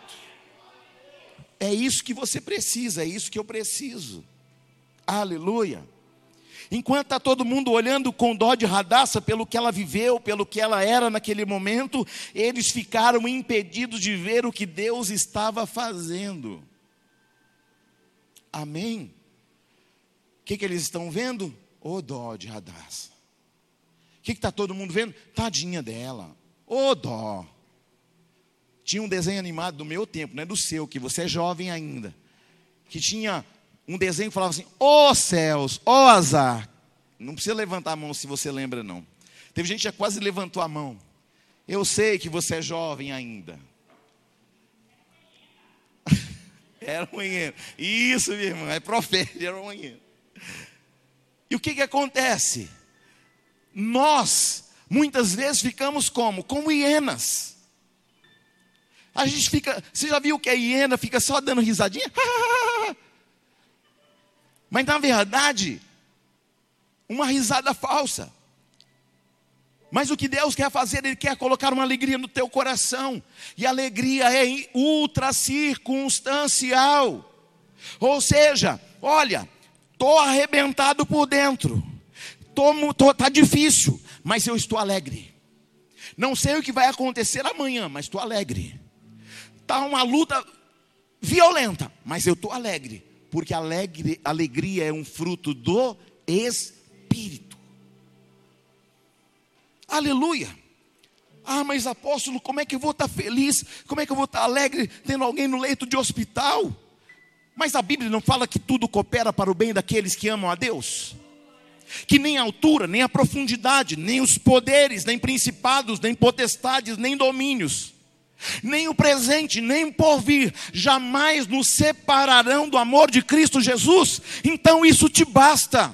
É isso que você precisa, é isso que eu preciso. Aleluia. Enquanto está todo mundo olhando com dó de radaça pelo que ela viveu, pelo que ela era naquele momento, eles ficaram impedidos de ver o que Deus estava fazendo. Amém? O que, que eles estão vendo? O dó de radaça. O que está todo mundo vendo? Tadinha dela. O dó. Tinha um desenho animado do meu tempo, não é do seu, que você é jovem ainda. Que tinha um desenho que falava assim: Ó oh, céus, ó oh, azar. Não precisa levantar a mão se você lembra, não. Teve gente que já quase levantou a mão. Eu sei que você é jovem ainda. Era um hieno. Isso, minha irmã, é profeta, era um hieno. E o que, que acontece? Nós, muitas vezes, ficamos como? Como hienas. A gente fica, você já viu que a hiena fica só dando risadinha? Mas na verdade, uma risada falsa. Mas o que Deus quer fazer, Ele quer colocar uma alegria no teu coração. E a alegria é ultra circunstancial. Ou seja, olha, estou arrebentado por dentro. Tô, tá difícil, mas eu estou alegre. Não sei o que vai acontecer amanhã, mas estou alegre. Está uma luta violenta, mas eu estou alegre porque alegre, alegria é um fruto do Espírito. Aleluia. Ah, mas apóstolo, como é que eu vou estar feliz? Como é que eu vou estar alegre tendo alguém no leito de hospital? Mas a Bíblia não fala que tudo coopera para o bem daqueles que amam a Deus? Que nem a altura, nem a profundidade, nem os poderes, nem principados, nem potestades, nem domínios nem o presente, nem o porvir, jamais nos separarão do amor de Cristo Jesus. Então isso te basta.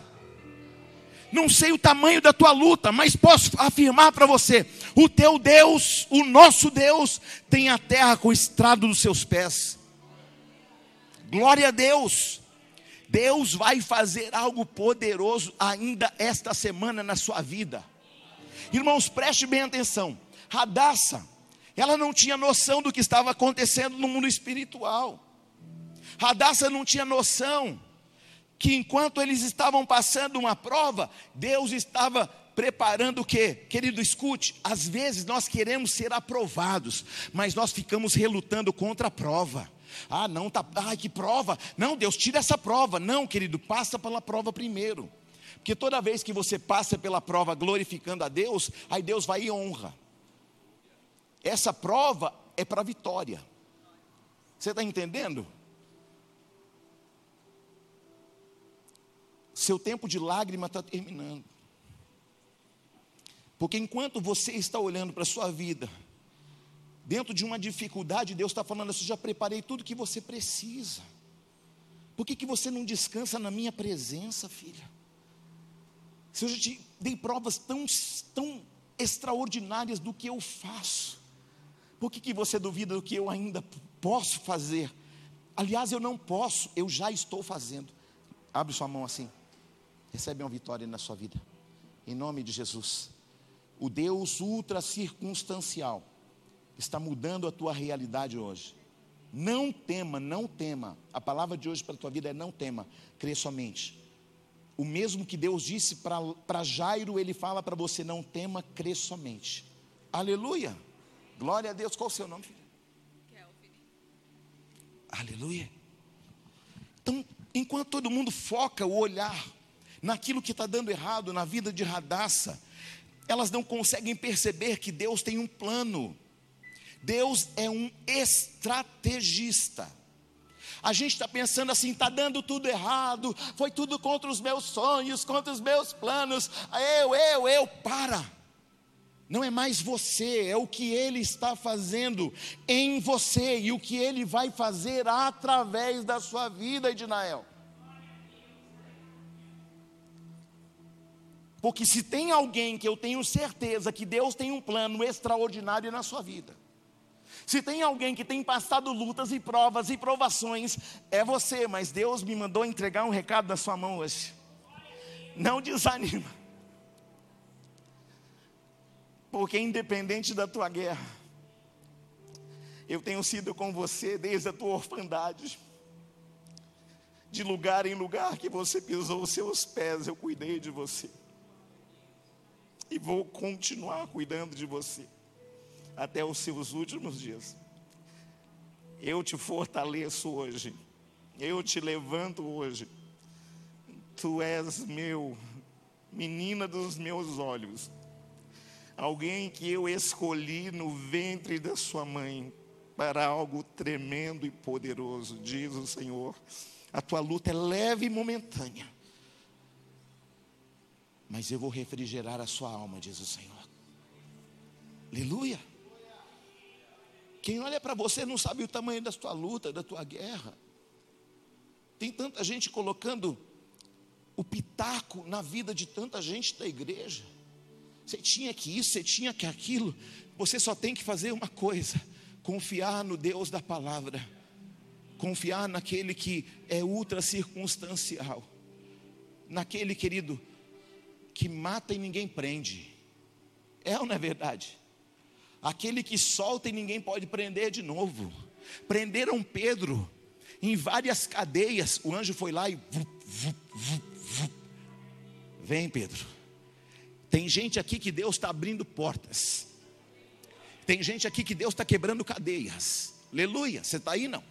Não sei o tamanho da tua luta, mas posso afirmar para você: o teu Deus, o nosso Deus, tem a terra com o estrado dos seus pés. Glória a Deus. Deus vai fazer algo poderoso ainda esta semana na sua vida. Irmãos, preste bem atenção. Radassa ela não tinha noção do que estava acontecendo no mundo espiritual. Radassa não tinha noção que enquanto eles estavam passando uma prova, Deus estava preparando o quê? Querido, escute, às vezes nós queremos ser aprovados, mas nós ficamos relutando contra a prova. Ah, não, tá, ai que prova. Não, Deus tira essa prova. Não, querido, passa pela prova primeiro. Porque toda vez que você passa pela prova glorificando a Deus, aí Deus vai e honra. Essa prova é para vitória. Você está entendendo? Seu tempo de lágrima está terminando. Porque enquanto você está olhando para a sua vida, dentro de uma dificuldade, Deus está falando assim: já preparei tudo que você precisa. Por que, que você não descansa na minha presença, filha? Se eu já te dei provas tão, tão extraordinárias do que eu faço, por que, que você duvida do que eu ainda posso fazer? Aliás, eu não posso, eu já estou fazendo. Abre sua mão assim, recebe uma vitória na sua vida, em nome de Jesus. O Deus ultra circunstancial está mudando a tua realidade hoje. Não tema, não tema. A palavra de hoje para a tua vida é não tema, crê somente. O mesmo que Deus disse para Jairo, ele fala para você: não tema, crê somente. Aleluia. Glória a Deus. Qual o seu nome, filha? Aleluia. Então, enquanto todo mundo foca o olhar naquilo que está dando errado na vida de Radassa, elas não conseguem perceber que Deus tem um plano Deus é um estrategista. A gente está pensando assim, está dando tudo errado, foi tudo contra os meus sonhos, contra os meus planos. Eu, eu, eu, para. Não é mais você, é o que Ele está fazendo em você e o que Ele vai fazer através da sua vida, Edinael. Porque se tem alguém que eu tenho certeza que Deus tem um plano extraordinário na sua vida, se tem alguém que tem passado lutas e provas e provações, é você, mas Deus me mandou entregar um recado na sua mão hoje. Não desanima. Porque independente da tua guerra, eu tenho sido com você desde a tua orfandade. De lugar em lugar que você pisou os seus pés, eu cuidei de você. E vou continuar cuidando de você até os seus últimos dias. Eu te fortaleço hoje, eu te levanto hoje. Tu és meu, menina dos meus olhos, alguém que eu escolhi no ventre da sua mãe para algo tremendo e poderoso, diz o Senhor. A tua luta é leve e momentânea, mas eu vou refrigerar a sua alma, diz o Senhor. Aleluia. Quem olha para você não sabe o tamanho da tua luta, da tua guerra. Tem tanta gente colocando o pitaco na vida de tanta gente da igreja. Você tinha que isso, você tinha que aquilo. Você só tem que fazer uma coisa: confiar no Deus da palavra, confiar naquele que é ultra circunstancial, naquele querido que mata e ninguém prende. É ou não é verdade? aquele que solta e ninguém pode prender de novo. Prenderam Pedro em várias cadeias. O anjo foi lá e. Vem, Pedro. Tem gente aqui que Deus está abrindo portas. Tem gente aqui que Deus está quebrando cadeias. Aleluia. Você está aí não?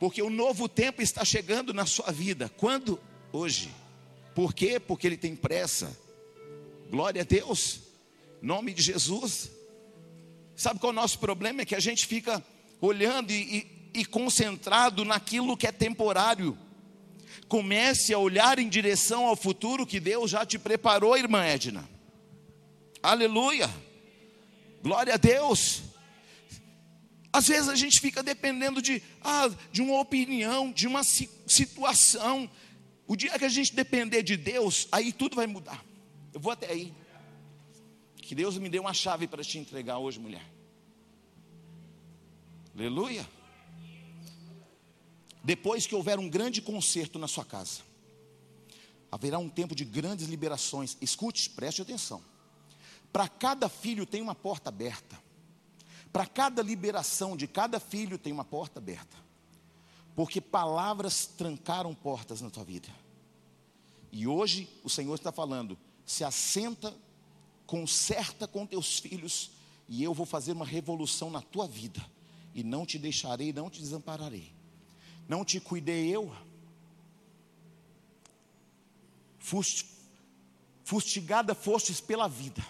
Porque o novo tempo está chegando na sua vida. Quando? Hoje. Por quê? Porque Ele tem pressa. Glória a Deus. Nome de Jesus. Sabe qual é o nosso problema? É que a gente fica olhando e, e, e concentrado naquilo que é temporário. Comece a olhar em direção ao futuro que Deus já te preparou, irmã Edna. Aleluia. Glória a Deus. Às vezes a gente fica dependendo de, ah, de uma opinião, de uma situação. O dia que a gente depender de Deus, aí tudo vai mudar. Eu vou até aí. Que Deus me dê uma chave para te entregar hoje, mulher. Aleluia. Depois que houver um grande concerto na sua casa, haverá um tempo de grandes liberações. Escute, preste atenção. Para cada filho tem uma porta aberta. Para cada liberação de cada filho tem uma porta aberta. Porque palavras trancaram portas na tua vida. E hoje o Senhor está falando: se assenta conserta com teus filhos, e eu vou fazer uma revolução na tua vida, e não te deixarei, não te desampararei. Não te cuidei eu? Fustigada fostes pela vida,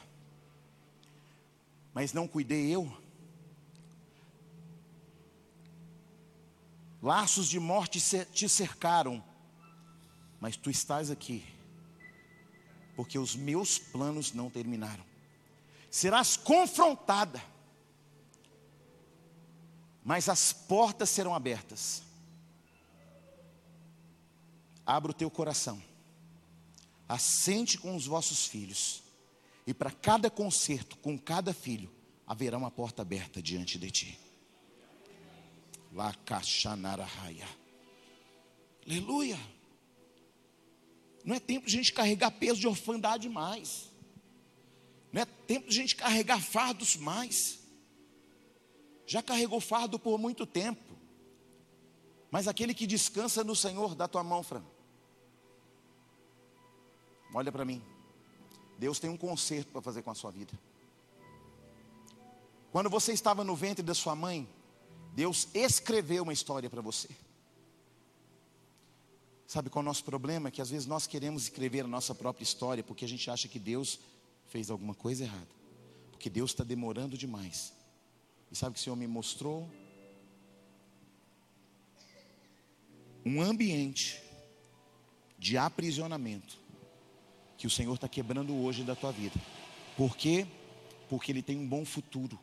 mas não cuidei eu. Laços de morte te cercaram, mas tu estás aqui, porque os meus planos não terminaram. Serás confrontada, mas as portas serão abertas. Abra o teu coração, assente com os vossos filhos, e para cada concerto com cada filho, haverá uma porta aberta diante de ti. Lacachanarahaya. Aleluia. Não é tempo de a gente carregar peso de orfandade mais. Não é tempo de a gente carregar fardos mais. Já carregou fardo por muito tempo. Mas aquele que descansa no Senhor, dá tua mão, Fran. Olha para mim. Deus tem um conserto para fazer com a sua vida. Quando você estava no ventre da sua mãe, Deus escreveu uma história para você. Sabe qual é o nosso problema? É que às vezes nós queremos escrever a nossa própria história porque a gente acha que Deus fez alguma coisa errada. Porque Deus está demorando demais. E sabe que o Senhor me mostrou? Um ambiente de aprisionamento que o Senhor está quebrando hoje da tua vida. Por quê? Porque Ele tem um bom futuro.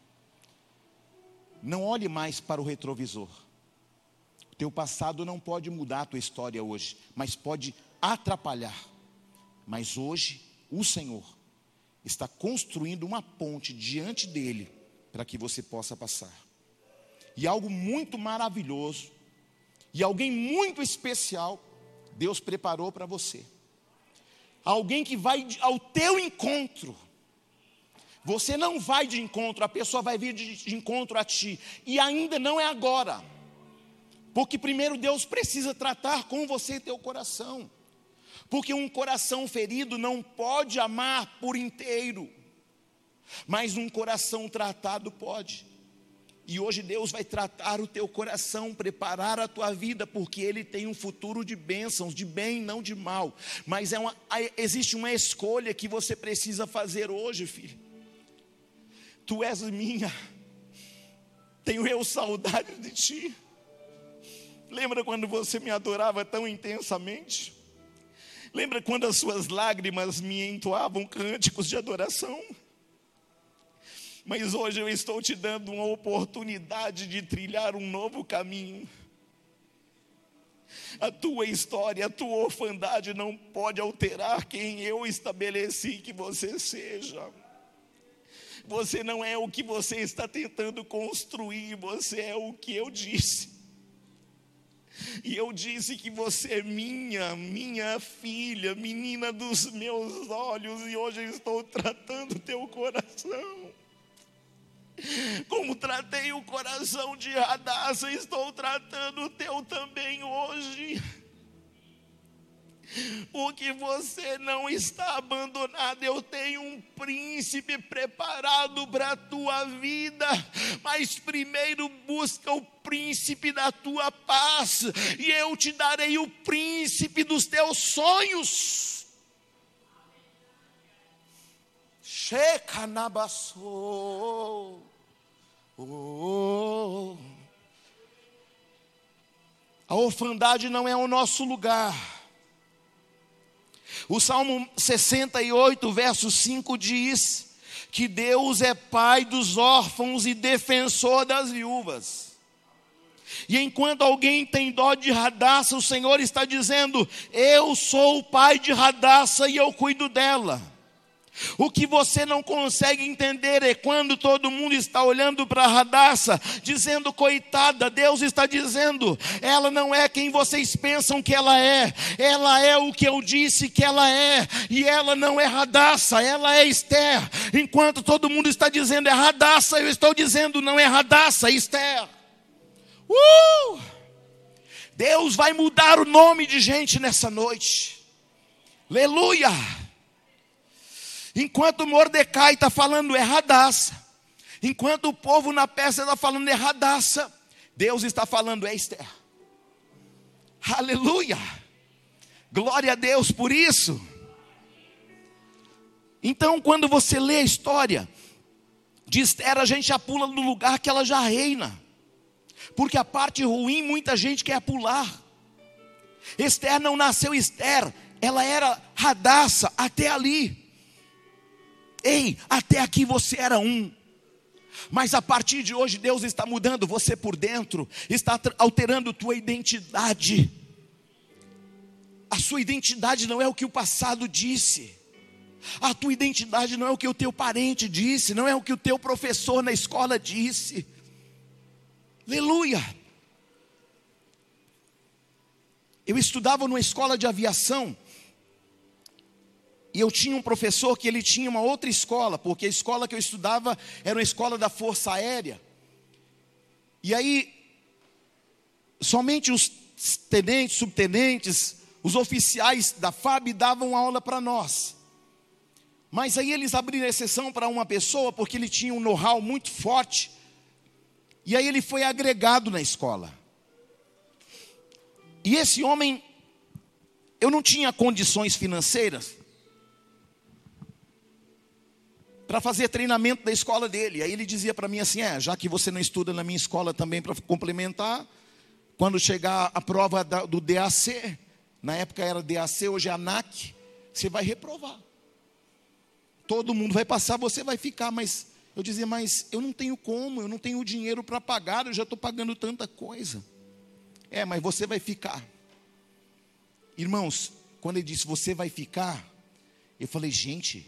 Não olhe mais para o retrovisor. Teu passado não pode mudar a tua história hoje, mas pode atrapalhar. Mas hoje, o Senhor está construindo uma ponte diante dele para que você possa passar. E algo muito maravilhoso, e alguém muito especial, Deus preparou para você. Alguém que vai ao teu encontro você não vai de encontro, a pessoa vai vir de, encontro a ti. E ainda não é agora. Porque primeiro Deus precisa tratar com você teu coração. Porque um coração ferido não pode amar por inteiro. Mas um coração tratado pode. E hoje Deus vai tratar o teu coração, preparar a tua vida, porque Ele tem um futuro de bênçãos, de bem, não de mal. Mas é uma, existe uma escolha que você precisa fazer hoje, filho. Tu és minha, tenho eu saudade de ti. Lembra quando você me adorava tão intensamente? Lembra quando as suas lágrimas me entoavam cânticos de adoração? Mas hoje eu estou te dando uma oportunidade de trilhar um novo caminho. A tua história, a tua orfandade não pode alterar quem eu estabeleci que você seja. Você não é o que você está tentando construir, você é o que eu disse. E eu disse que você é minha, minha filha, menina dos meus olhos, e hoje eu estou tratando teu coração. Como tratei o coração de Radassa, estou tratando o teu também hoje porque você não está abandonado. Eu tenho um príncipe preparado para a tua vida, mas primeiro busca o príncipe da tua paz, e eu te darei o príncipe dos teus sonhos. Checa na oh, oh. A orfandade não é o nosso lugar. O Salmo 68, verso 5 diz que Deus é pai dos órfãos e defensor das viúvas. E enquanto alguém tem dó de Radassa, o Senhor está dizendo: Eu sou o pai de Radassa e eu cuido dela. O que você não consegue entender é quando todo mundo está olhando para a Radassa, dizendo, coitada, Deus está dizendo, ela não é quem vocês pensam que ela é, ela é o que eu disse que ela é, e ela não é Radassa, ela é Esther. Enquanto todo mundo está dizendo é Radassa, eu estou dizendo não é Radassa, Esther. Uh! Deus vai mudar o nome de gente nessa noite. Aleluia! Enquanto Mordecai está falando erradaça, enquanto o povo na peça está falando erradaça, Deus está falando é Aleluia! Glória a Deus por isso. Então, quando você lê a história de Esther, a gente já pula no lugar que ela já reina. Porque a parte ruim muita gente quer pular. Esther não nasceu Esther, ela era radaça até ali. Ei, até aqui você era um. Mas a partir de hoje Deus está mudando você por dentro, está alterando tua identidade. A sua identidade não é o que o passado disse. A tua identidade não é o que o teu parente disse, não é o que o teu professor na escola disse. Aleluia. Eu estudava numa escola de aviação e eu tinha um professor que ele tinha uma outra escola, porque a escola que eu estudava era uma escola da Força Aérea. E aí, somente os tenentes, subtenentes, os oficiais da FAB davam aula para nós. Mas aí eles abriram exceção para uma pessoa porque ele tinha um know-how muito forte. E aí ele foi agregado na escola. E esse homem, eu não tinha condições financeiras para fazer treinamento da escola dele. Aí ele dizia para mim assim: é, já que você não estuda na minha escola também para complementar, quando chegar a prova da, do DAC, na época era DAC, hoje é ANAC, você vai reprovar. Todo mundo vai passar, você vai ficar, mas eu dizia, mas eu não tenho como, eu não tenho dinheiro para pagar, eu já estou pagando tanta coisa. É, mas você vai ficar. Irmãos, quando ele disse você vai ficar, eu falei, gente,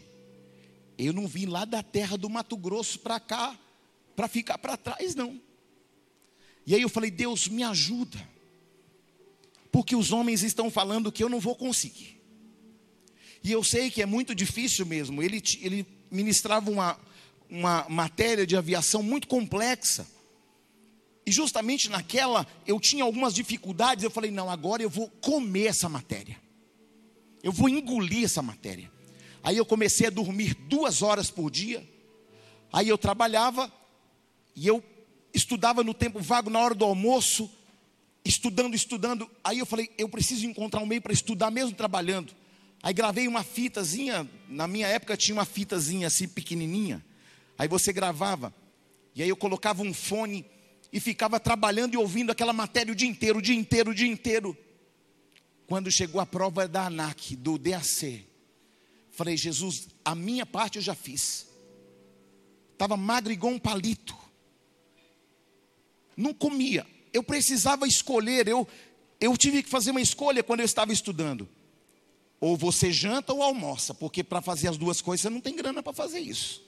eu não vim lá da terra do Mato Grosso para cá para ficar para trás, não. E aí eu falei, Deus, me ajuda. Porque os homens estão falando que eu não vou conseguir. E eu sei que é muito difícil mesmo. Ele, ele ministrava uma, uma matéria de aviação muito complexa. E justamente naquela eu tinha algumas dificuldades. Eu falei: não, agora eu vou comer essa matéria. Eu vou engolir essa matéria. Aí eu comecei a dormir duas horas por dia. Aí eu trabalhava e eu estudava no tempo vago, na hora do almoço, estudando, estudando. Aí eu falei: eu preciso encontrar um meio para estudar, mesmo trabalhando. Aí gravei uma fitazinha. Na minha época tinha uma fitazinha assim pequenininha. Aí você gravava. E aí eu colocava um fone e ficava trabalhando e ouvindo aquela matéria o dia inteiro, o dia inteiro, o dia inteiro. Quando chegou a prova da ANAC, do DAC, falei, Jesus, a minha parte eu já fiz. Estava magro igual um palito. Não comia. Eu precisava escolher. Eu, eu tive que fazer uma escolha quando eu estava estudando. Ou você janta ou almoça, porque para fazer as duas coisas você não tem grana para fazer isso.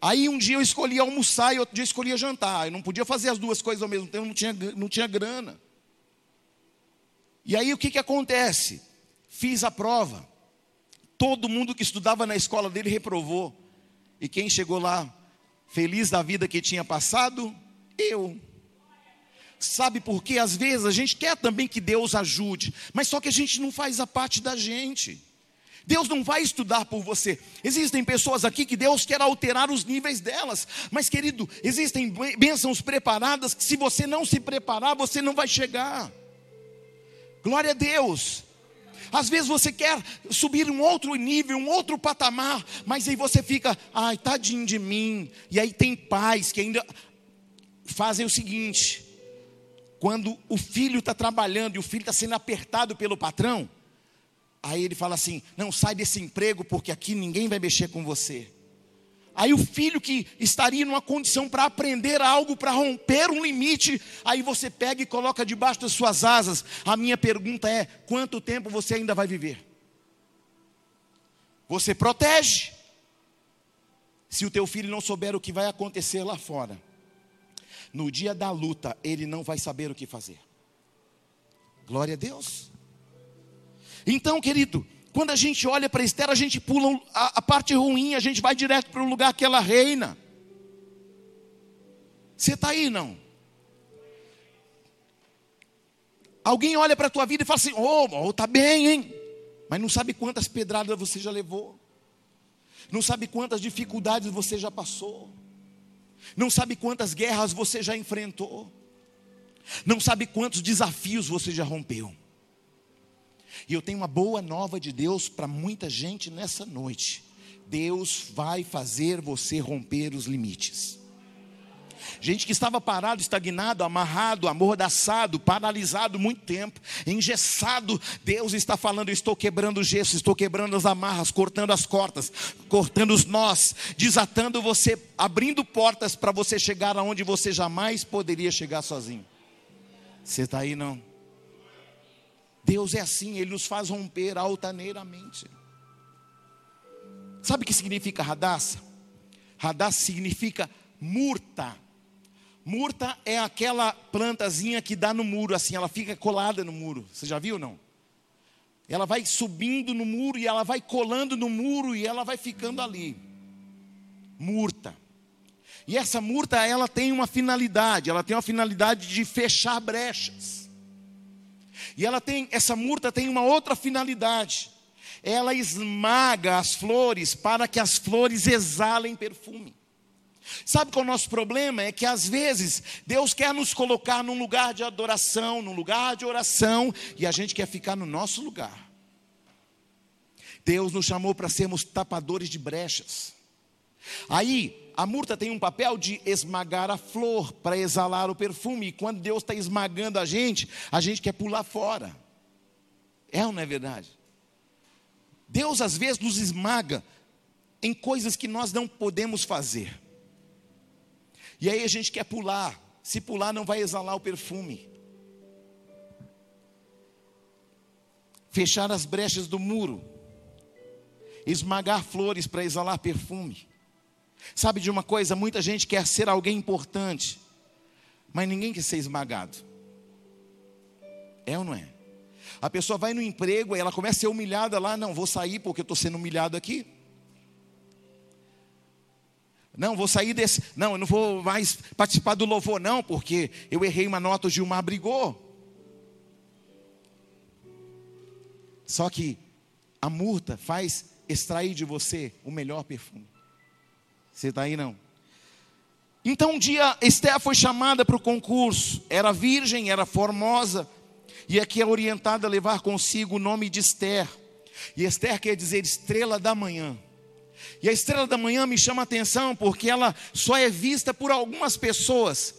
Aí um dia eu escolhi almoçar e outro dia eu escolhi jantar. Eu não podia fazer as duas coisas ao mesmo tempo, não tinha, não tinha grana. E aí o que, que acontece? Fiz a prova. Todo mundo que estudava na escola dele reprovou. E quem chegou lá feliz da vida que tinha passado? Eu. Sabe por quê? Às vezes a gente quer também que Deus ajude, mas só que a gente não faz a parte da gente. Deus não vai estudar por você. Existem pessoas aqui que Deus quer alterar os níveis delas. Mas, querido, existem bênçãos preparadas que, se você não se preparar, você não vai chegar. Glória a Deus. Às vezes você quer subir um outro nível, um outro patamar, mas aí você fica, ai, tadinho de mim. E aí tem pais que ainda fazem o seguinte: quando o filho está trabalhando e o filho está sendo apertado pelo patrão, Aí ele fala assim: não, sai desse emprego, porque aqui ninguém vai mexer com você. Aí o filho que estaria numa condição para aprender algo, para romper um limite, aí você pega e coloca debaixo das suas asas. A minha pergunta é: quanto tempo você ainda vai viver? Você protege. Se o teu filho não souber o que vai acontecer lá fora, no dia da luta, ele não vai saber o que fazer. Glória a Deus. Então, querido, quando a gente olha para Esther, a gente pula a, a parte ruim, a gente vai direto para o lugar que ela reina. Você está aí, não? Alguém olha para a tua vida e fala assim: Ô, oh, tá bem, hein? Mas não sabe quantas pedradas você já levou, não sabe quantas dificuldades você já passou, não sabe quantas guerras você já enfrentou, não sabe quantos desafios você já rompeu. E eu tenho uma boa nova de Deus para muita gente nessa noite. Deus vai fazer você romper os limites. Gente que estava parado, estagnado, amarrado, amordaçado, paralisado muito tempo, engessado. Deus está falando: estou quebrando o gesso, estou quebrando as amarras, cortando as cortas, cortando os nós, desatando você, abrindo portas para você chegar aonde você jamais poderia chegar sozinho. Você está aí não? Deus é assim, Ele nos faz romper altaneiramente. Sabe o que significa radassa? Radassa significa murta. Murta é aquela plantazinha que dá no muro, assim, ela fica colada no muro. Você já viu não? Ela vai subindo no muro e ela vai colando no muro e ela vai ficando ali. Murta. E essa murta, ela tem uma finalidade, ela tem uma finalidade de fechar brechas. E ela tem, essa murta tem uma outra finalidade. Ela esmaga as flores para que as flores exalem perfume. Sabe qual é o nosso problema? É que às vezes Deus quer nos colocar num lugar de adoração, num lugar de oração, e a gente quer ficar no nosso lugar. Deus nos chamou para sermos tapadores de brechas. Aí, a murta tem um papel de esmagar a flor para exalar o perfume, e quando Deus está esmagando a gente, a gente quer pular fora. É ou não é verdade? Deus às vezes nos esmaga em coisas que nós não podemos fazer. E aí a gente quer pular. Se pular, não vai exalar o perfume. Fechar as brechas do muro. Esmagar flores para exalar perfume. Sabe de uma coisa? Muita gente quer ser alguém importante, mas ninguém quer ser esmagado. É ou não é? A pessoa vai no emprego e ela começa a ser humilhada lá, não, vou sair porque estou sendo humilhado aqui. Não, vou sair desse. Não, eu não vou mais participar do louvor, não, porque eu errei uma nota, o Gilmar brigou. Só que a murta faz extrair de você o melhor perfume. Você está aí, não? Então um dia Esther foi chamada para o concurso. Era virgem, era formosa. E aqui é orientada a levar consigo o nome de Esther. E Esther quer dizer estrela da manhã. E a estrela da manhã me chama a atenção porque ela só é vista por algumas pessoas.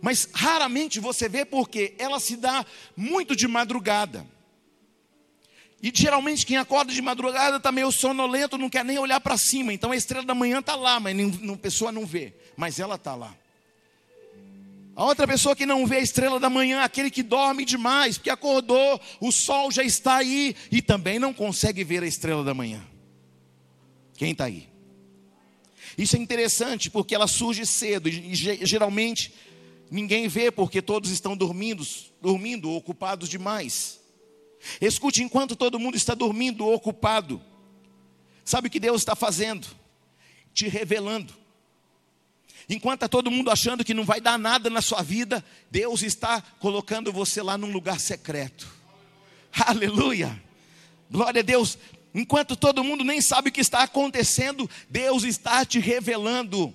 Mas raramente você vê porque ela se dá muito de madrugada. E geralmente quem acorda de madrugada está meio sonolento, não quer nem olhar para cima. Então a estrela da manhã está lá, mas a pessoa não vê. Mas ela está lá. A outra pessoa que não vê a estrela da manhã, aquele que dorme demais, porque acordou, o sol já está aí e também não consegue ver a estrela da manhã. Quem está aí? Isso é interessante porque ela surge cedo e geralmente ninguém vê porque todos estão dormindo, dormindo ocupados demais. Escute, enquanto todo mundo está dormindo ocupado, sabe o que Deus está fazendo? Te revelando. Enquanto está todo mundo achando que não vai dar nada na sua vida, Deus está colocando você lá num lugar secreto. Aleluia! Glória a Deus. Enquanto todo mundo nem sabe o que está acontecendo, Deus está te revelando.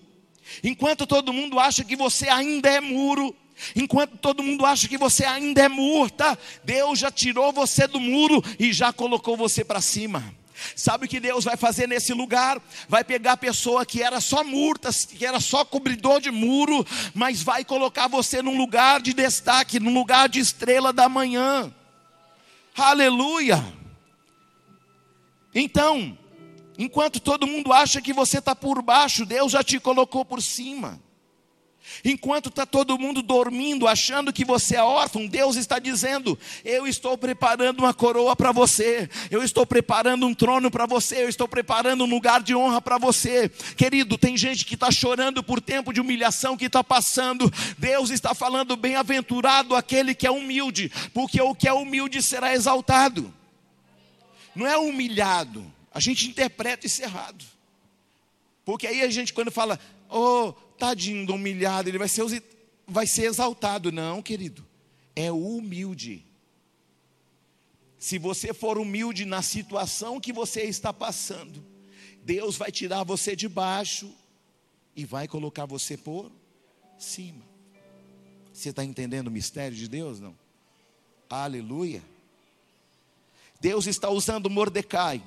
Enquanto todo mundo acha que você ainda é muro, enquanto todo mundo acha que você ainda é murta, Deus já tirou você do muro e já colocou você para cima. Sabe o que Deus vai fazer nesse lugar? Vai pegar a pessoa que era só murta, que era só cobridor de muro, mas vai colocar você num lugar de destaque, num lugar de estrela da manhã. Aleluia! Então, enquanto todo mundo acha que você está por baixo, Deus já te colocou por cima. Enquanto está todo mundo dormindo, achando que você é órfão, Deus está dizendo: Eu estou preparando uma coroa para você, eu estou preparando um trono para você, eu estou preparando um lugar de honra para você. Querido, tem gente que está chorando por tempo de humilhação que está passando. Deus está falando: Bem-aventurado aquele que é humilde, porque o que é humilde será exaltado não é humilhado. A gente interpreta isso errado. Porque aí a gente, quando fala, oh, tadinho do humilhado, ele vai ser, vai ser exaltado. Não, querido. É humilde. Se você for humilde na situação que você está passando, Deus vai tirar você de baixo e vai colocar você por cima. Você está entendendo o mistério de Deus? Não? Aleluia. Deus está usando Mordecai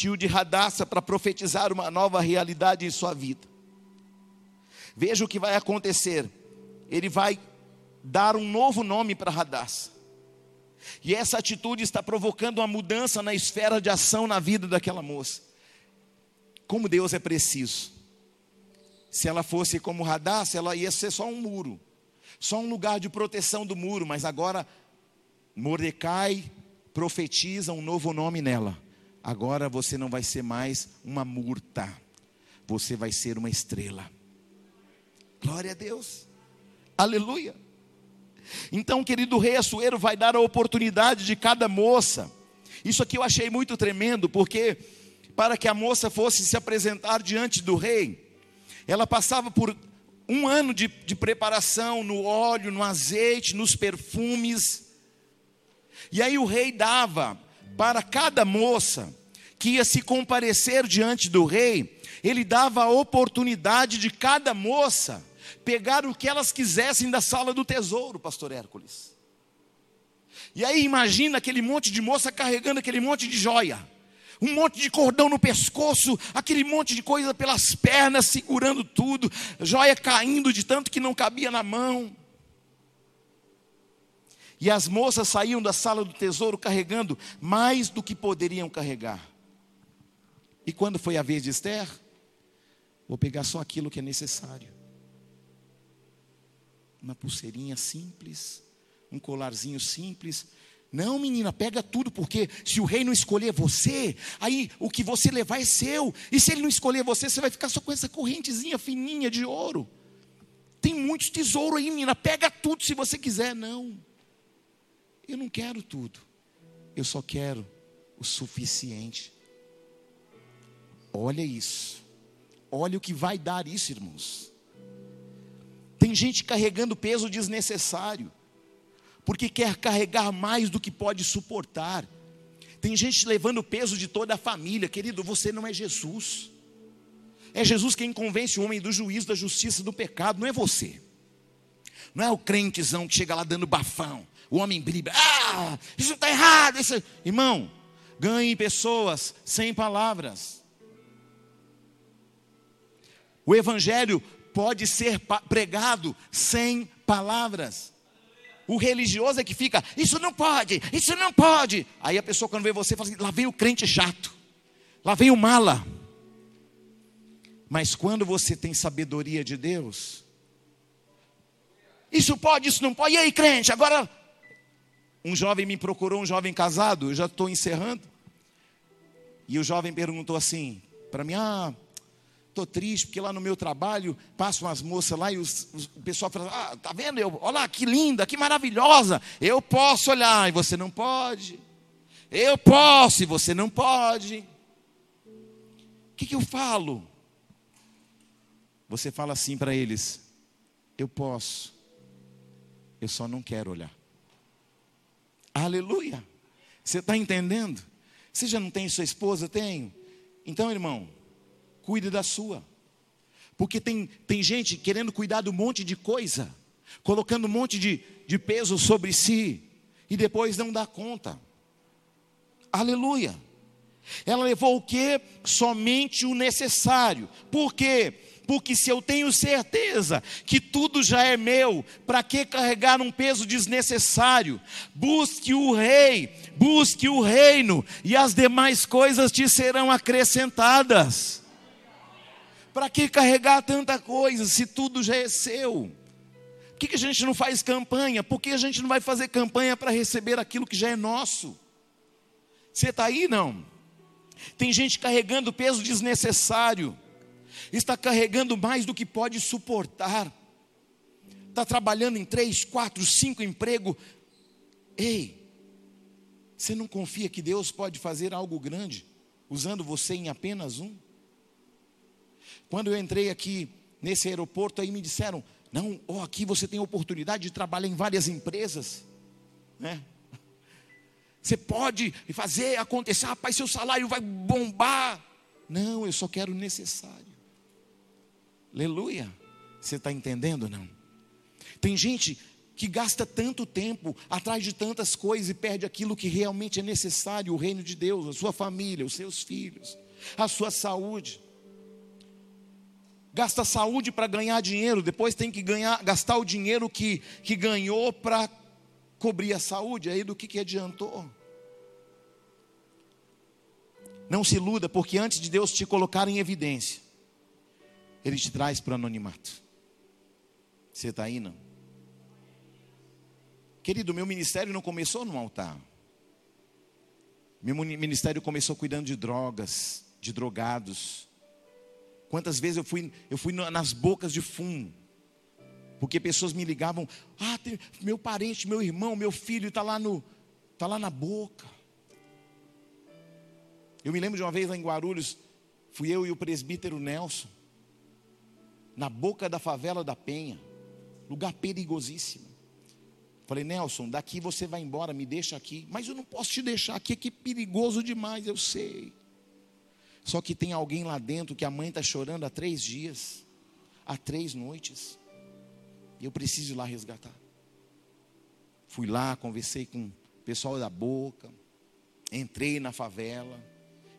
tio de Radassa, para profetizar uma nova realidade em sua vida. Veja o que vai acontecer. Ele vai dar um novo nome para Radassa. E essa atitude está provocando uma mudança na esfera de ação na vida daquela moça. Como Deus é preciso. Se ela fosse como Radassa, ela ia ser só um muro, só um lugar de proteção do muro, mas agora Mordecai profetiza um novo nome nela. Agora você não vai ser mais uma murta, você vai ser uma estrela. Glória a Deus, aleluia. Então, querido rei Assuero vai dar a oportunidade de cada moça. Isso aqui eu achei muito tremendo, porque para que a moça fosse se apresentar diante do rei, ela passava por um ano de, de preparação no óleo, no azeite, nos perfumes. E aí o rei dava para cada moça que ia se comparecer diante do rei, ele dava a oportunidade de cada moça pegar o que elas quisessem da sala do tesouro, pastor Hércules. E aí imagina aquele monte de moça carregando aquele monte de joia, um monte de cordão no pescoço, aquele monte de coisa pelas pernas, segurando tudo, joia caindo de tanto que não cabia na mão. E as moças saíam da sala do tesouro carregando mais do que poderiam carregar. E quando foi a vez de Esther, vou pegar só aquilo que é necessário. Uma pulseirinha simples, um colarzinho simples. Não, menina, pega tudo, porque se o rei não escolher você, aí o que você levar é seu. E se ele não escolher você, você vai ficar só com essa correntezinha fininha de ouro. Tem muitos tesouros aí, menina, pega tudo se você quiser. Não. Eu não quero tudo. Eu só quero o suficiente. Olha isso. Olha o que vai dar isso, irmãos. Tem gente carregando peso desnecessário, porque quer carregar mais do que pode suportar. Tem gente levando o peso de toda a família, querido, você não é Jesus. É Jesus quem convence o homem do juízo, da justiça, do pecado, não é você. Não é o crentezão que chega lá dando bafão. O homem briga, ah, isso está errado. Isso... Irmão, ganhe pessoas sem palavras. O evangelho pode ser pregado sem palavras. O religioso é que fica, isso não pode, isso não pode. Aí a pessoa, quando vê você, fala assim: lá vem o crente chato, lá vem o mala. Mas quando você tem sabedoria de Deus, isso pode, isso não pode. E aí, crente, agora um jovem me procurou, um jovem casado, eu já estou encerrando. E o jovem perguntou assim para mim: Ah, estou triste porque lá no meu trabalho passam umas moças lá e os, os, o pessoal fala: Ah, tá vendo? Eu, olha lá, que linda, que maravilhosa. Eu posso olhar e você não pode. Eu posso e você não pode. O que, que eu falo? Você fala assim para eles: Eu posso, eu só não quero olhar. Aleluia. Você está entendendo? Você já não tem sua esposa? Tenho. Então, irmão, cuide da sua. Porque tem, tem gente querendo cuidar de um monte de coisa, colocando um monte de, de peso sobre si, e depois não dá conta. Aleluia. Ela levou o que? Somente o necessário. Por quê? porque se eu tenho certeza que tudo já é meu, para que carregar um peso desnecessário? Busque o Rei, busque o reino, e as demais coisas te serão acrescentadas. Para que carregar tanta coisa se tudo já é seu? Por que, que a gente não faz campanha? Por que a gente não vai fazer campanha para receber aquilo que já é nosso? Você está aí não? Tem gente carregando peso desnecessário está carregando mais do que pode suportar, está trabalhando em três, quatro, cinco empregos. Ei, você não confia que Deus pode fazer algo grande usando você em apenas um? Quando eu entrei aqui nesse aeroporto, aí me disseram: não, oh, aqui você tem oportunidade de trabalhar em várias empresas, né? Você pode fazer acontecer, rapaz, seu salário vai bombar. Não, eu só quero o necessário. Aleluia. Você está entendendo não? Tem gente que gasta tanto tempo atrás de tantas coisas e perde aquilo que realmente é necessário, o reino de Deus, a sua família, os seus filhos, a sua saúde. Gasta saúde para ganhar dinheiro, depois tem que ganhar, gastar o dinheiro que, que ganhou para cobrir a saúde, aí do que, que adiantou? Não se iluda, porque antes de Deus te colocar em evidência, Ele te traz para o anonimato. Você está aí, não? Querido, meu ministério não começou no altar. Meu ministério começou cuidando de drogas, de drogados. Quantas vezes eu fui, eu fui nas bocas de fumo. Porque pessoas me ligavam, ah, tem, meu parente, meu irmão, meu filho está lá tá lá na boca. Eu me lembro de uma vez lá em Guarulhos, fui eu e o presbítero Nelson, na boca da favela da Penha, lugar perigosíssimo. Falei, Nelson, daqui você vai embora, me deixa aqui. Mas eu não posso te deixar aqui, que é perigoso demais, eu sei. Só que tem alguém lá dentro que a mãe está chorando há três dias, há três noites. E eu preciso ir lá resgatar. Fui lá, conversei com o pessoal da boca, entrei na favela,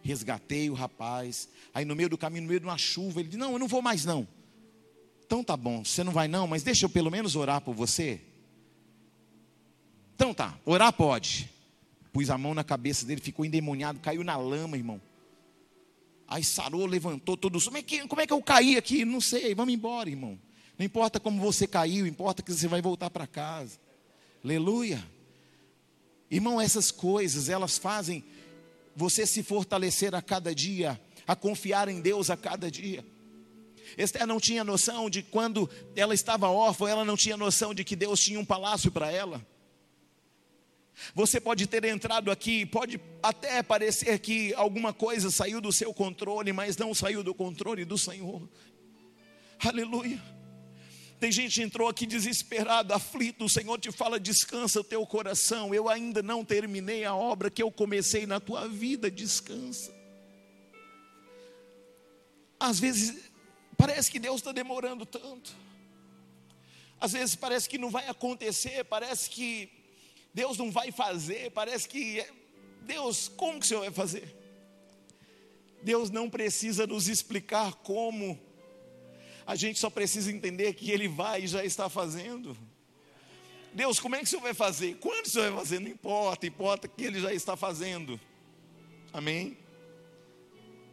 resgatei o rapaz. Aí no meio do caminho, no meio de uma chuva, ele disse: Não, eu não vou mais não. Então tá bom, você não vai não, mas deixa eu pelo menos orar por você. Então tá, orar pode. Pus a mão na cabeça dele, ficou endemoniado, caiu na lama, irmão. Aí sarou, levantou todo como é, que, como é que eu caí aqui? Não sei, vamos embora, irmão. Não importa como você caiu, importa que você vai voltar para casa. Aleluia. Irmão, essas coisas, elas fazem você se fortalecer a cada dia, a confiar em Deus a cada dia. Esther não tinha noção de quando ela estava órfã, ela não tinha noção de que Deus tinha um palácio para ela. Você pode ter entrado aqui, pode até parecer que alguma coisa saiu do seu controle, mas não saiu do controle do Senhor. Aleluia. Tem gente que entrou aqui desesperado, aflito. O Senhor te fala: descansa o teu coração. Eu ainda não terminei a obra que eu comecei na tua vida. Descansa. Às vezes parece que Deus está demorando tanto. Às vezes parece que não vai acontecer. Parece que Deus não vai fazer, parece que é, Deus, como que o Senhor vai fazer? Deus não precisa nos explicar como, a gente só precisa entender que Ele vai e já está fazendo. Deus, como é que o Senhor vai fazer? Quando o Senhor vai fazer? Não importa, importa que Ele já está fazendo. Amém?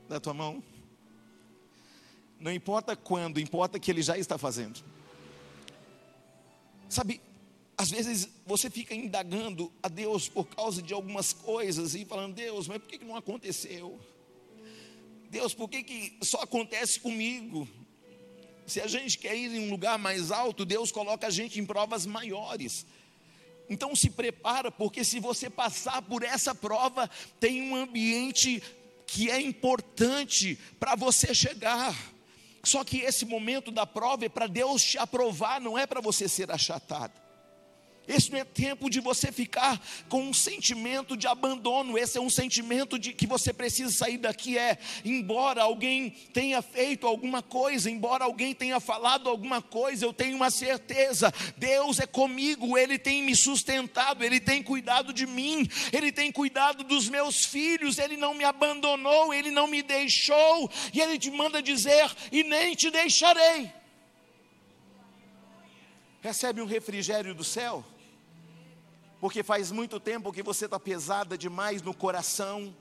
Da tua mão. Não importa quando, importa que Ele já está fazendo. Sabe, às vezes você fica indagando a Deus por causa de algumas coisas e falando, Deus, mas por que não aconteceu? Deus, por que, que só acontece comigo? Se a gente quer ir em um lugar mais alto, Deus coloca a gente em provas maiores. Então se prepara, porque se você passar por essa prova, tem um ambiente que é importante para você chegar. Só que esse momento da prova é para Deus te aprovar, não é para você ser achatado. Esse não é tempo de você ficar com um sentimento de abandono. Esse é um sentimento de que você precisa sair daqui. É, embora alguém tenha feito alguma coisa, embora alguém tenha falado alguma coisa, eu tenho uma certeza: Deus é comigo, Ele tem me sustentado, Ele tem cuidado de mim, Ele tem cuidado dos meus filhos, Ele não me abandonou, Ele não me deixou, e Ele te manda dizer: e nem te deixarei. Recebe um refrigério do céu? Porque faz muito tempo que você está pesada demais no coração.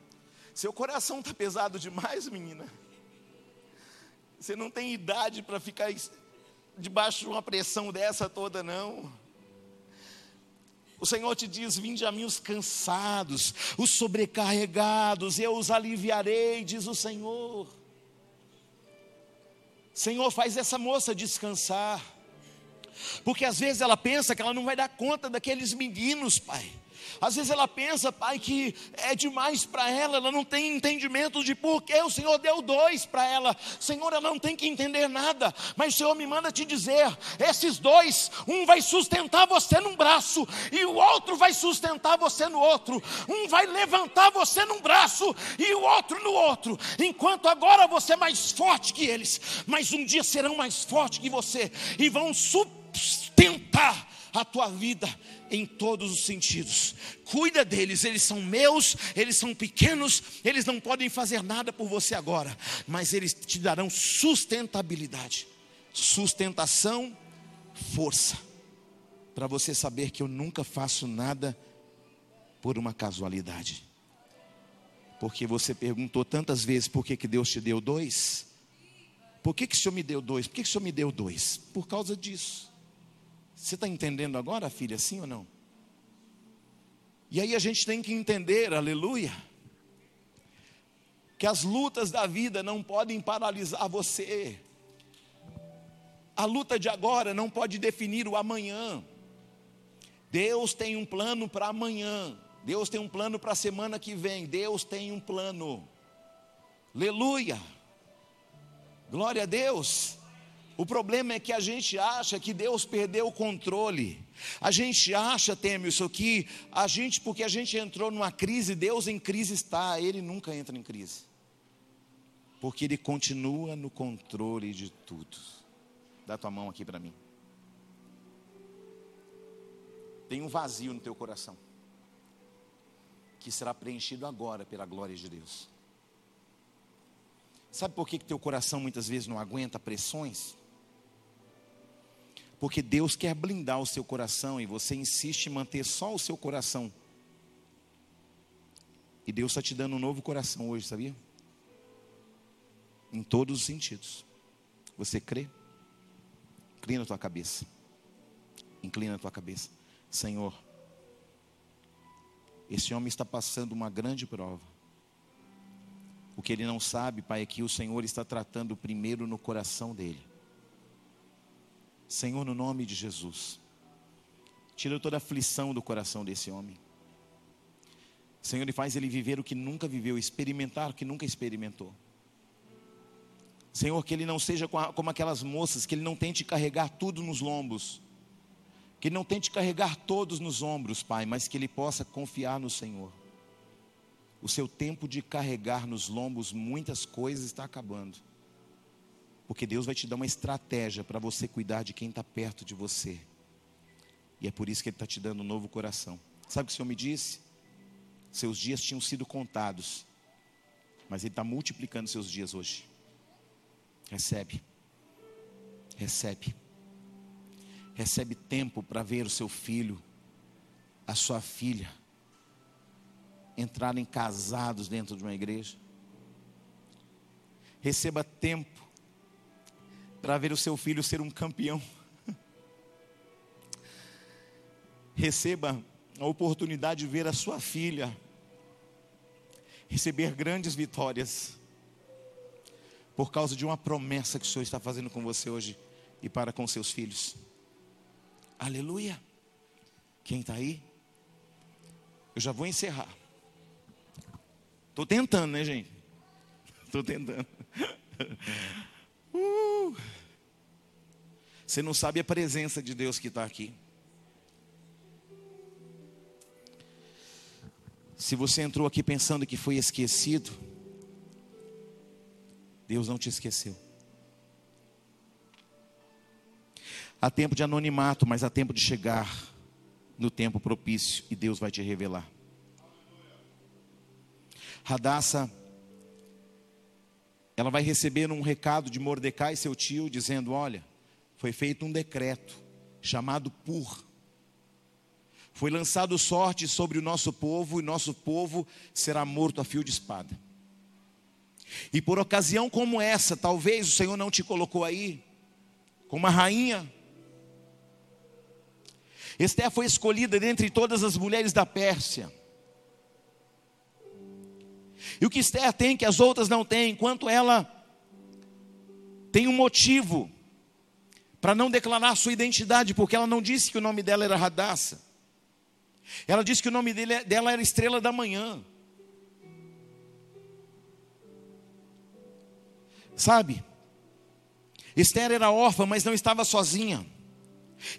Seu coração está pesado demais, menina. Você não tem idade para ficar debaixo de uma pressão dessa toda, não. O Senhor te diz: Vinde a mim os cansados, os sobrecarregados, eu os aliviarei, diz o Senhor. Senhor, faz essa moça descansar. Porque às vezes ela pensa que ela não vai dar conta daqueles meninos, pai. Às vezes ela pensa, pai, que é demais para ela, ela não tem entendimento de por que o Senhor deu dois para ela. Senhor, ela não tem que entender nada, mas o Senhor me manda te dizer: esses dois, um vai sustentar você num braço e o outro vai sustentar você no outro. Um vai levantar você num braço e o outro no outro. Enquanto agora você é mais forte que eles, mas um dia serão mais fortes que você e vão sustentar a tua vida em todos os sentidos. Cuida deles, eles são meus, eles são pequenos, eles não podem fazer nada por você agora, mas eles te darão sustentabilidade, sustentação, força, para você saber que eu nunca faço nada por uma casualidade. Porque você perguntou tantas vezes por que, que Deus te deu dois. Por que, que o Senhor me deu dois? Por que, que o Senhor me deu dois? Por causa disso. Você está entendendo agora, filha, sim ou não? E aí a gente tem que entender, aleluia, que as lutas da vida não podem paralisar você. A luta de agora não pode definir o amanhã. Deus tem um plano para amanhã. Deus tem um plano para a semana que vem. Deus tem um plano. Aleluia. Glória a Deus. O problema é que a gente acha que Deus perdeu o controle. A gente acha, teme isso aqui, a gente, porque a gente entrou numa crise, Deus em crise está, Ele nunca entra em crise. Porque Ele continua no controle de tudo. Dá tua mão aqui para mim. Tem um vazio no teu coração que será preenchido agora pela glória de Deus. Sabe por que, que teu coração muitas vezes não aguenta pressões? Porque Deus quer blindar o seu coração e você insiste em manter só o seu coração. E Deus está te dando um novo coração hoje, sabia? Em todos os sentidos. Você crê? Inclina a tua cabeça. Inclina a tua cabeça. Senhor, esse homem está passando uma grande prova. O que ele não sabe, Pai, é que o Senhor está tratando primeiro no coração dele. Senhor, no nome de Jesus, tira toda a aflição do coração desse homem. Senhor, e faz ele viver o que nunca viveu, experimentar o que nunca experimentou. Senhor, que ele não seja como aquelas moças, que ele não tente carregar tudo nos lombos que não tente carregar todos nos ombros, Pai, mas que ele possa confiar no Senhor. O seu tempo de carregar nos lombos muitas coisas está acabando. Porque Deus vai te dar uma estratégia para você cuidar de quem está perto de você. E é por isso que Ele está te dando um novo coração. Sabe o que o Senhor me disse? Seus dias tinham sido contados, mas Ele está multiplicando seus dias hoje. Recebe. Recebe recebe tempo para ver o seu filho, a sua filha, entrarem casados dentro de uma igreja. Receba tempo para ver o seu filho ser um campeão. Receba a oportunidade de ver a sua filha receber grandes vitórias por causa de uma promessa que o Senhor está fazendo com você hoje e para com seus filhos. Aleluia. Quem está aí? Eu já vou encerrar. Estou tentando, né, gente? Estou tentando. Uh. Você não sabe a presença de Deus que está aqui. Se você entrou aqui pensando que foi esquecido, Deus não te esqueceu. Há tempo de anonimato, mas há tempo de chegar no tempo propício e Deus vai te revelar. Radassa, ela vai receber um recado de Mordecai, seu tio, dizendo: Olha, foi feito um decreto chamado Pur. Foi lançado sorte sobre o nosso povo, e nosso povo será morto a fio de espada. E por ocasião como essa, talvez o Senhor não te colocou aí, como uma rainha, Esther foi escolhida dentre todas as mulheres da Pérsia. E o que Esther tem que as outras não têm, enquanto ela tem um motivo para não declarar sua identidade, porque ela não disse que o nome dela era Radassa. Ela disse que o nome dele, dela era Estrela da Manhã. Sabe? Esther era órfã, mas não estava sozinha.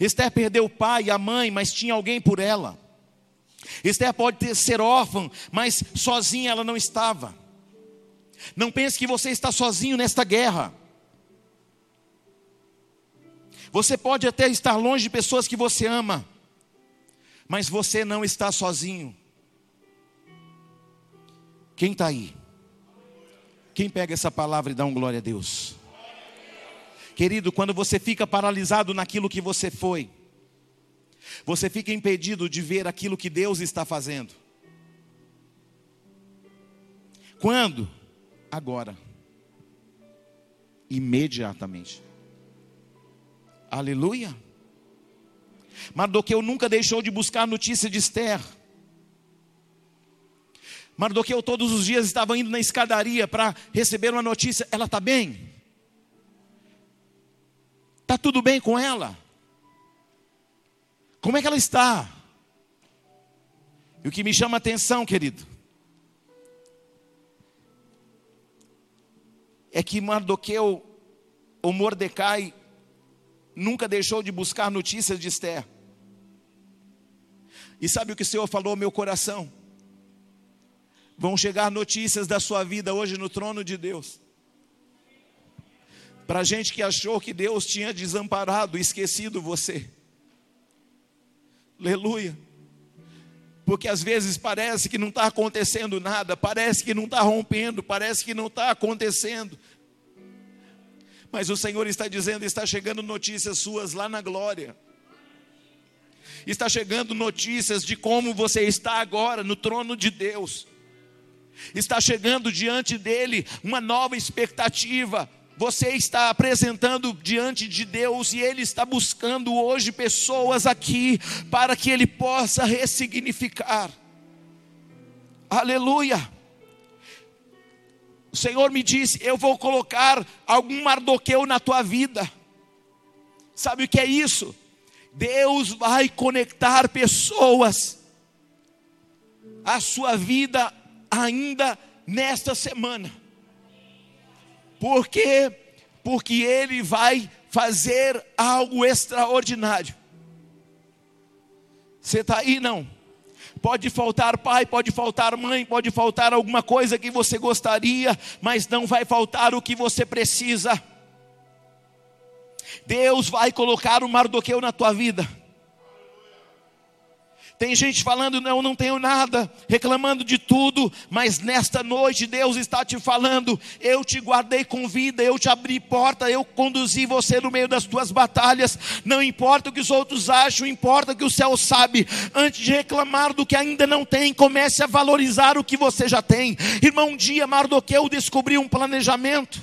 Esther perdeu o pai e a mãe, mas tinha alguém por ela. Esther pode ter, ser órfã, mas sozinha ela não estava. Não pense que você está sozinho nesta guerra. Você pode até estar longe de pessoas que você ama, mas você não está sozinho. Quem está aí? Quem pega essa palavra e dá um glória a Deus? Querido, quando você fica paralisado naquilo que você foi, você fica impedido de ver aquilo que Deus está fazendo. Quando? Agora. Imediatamente. Aleluia. Mardoqueu nunca deixou de buscar notícia de Esther. Mardoqueu todos os dias estava indo na escadaria para receber uma notícia. Ela está bem? Está tudo bem com ela? Como é que ela está? E o que me chama a atenção, querido, é que Mardoqueu, ou Mordecai, nunca deixou de buscar notícias de Esther. E sabe o que o Senhor falou ao meu coração? Vão chegar notícias da sua vida hoje no trono de Deus. Para gente que achou que Deus tinha desamparado, esquecido você. Aleluia. Porque às vezes parece que não está acontecendo nada, parece que não está rompendo, parece que não está acontecendo. Mas o Senhor está dizendo: está chegando notícias suas lá na glória. Está chegando notícias de como você está agora no trono de Deus. Está chegando diante dele uma nova expectativa. Você está apresentando diante de Deus e Ele está buscando hoje pessoas aqui para que Ele possa ressignificar. Aleluia. O Senhor me disse: Eu vou colocar algum Mardoqueu na tua vida. Sabe o que é isso? Deus vai conectar pessoas à sua vida ainda nesta semana. Por quê? Porque Ele vai fazer algo extraordinário. Você está aí? Não. Pode faltar pai, pode faltar mãe, pode faltar alguma coisa que você gostaria, mas não vai faltar o que você precisa. Deus vai colocar o Mardoqueu na tua vida. Tem gente falando, não, não tenho nada, reclamando de tudo, mas nesta noite Deus está te falando: eu te guardei com vida, eu te abri porta, eu conduzi você no meio das tuas batalhas. Não importa o que os outros acham, importa o que o céu sabe. Antes de reclamar do que ainda não tem, comece a valorizar o que você já tem. Irmão, um dia Mardoqueu descobriu um planejamento.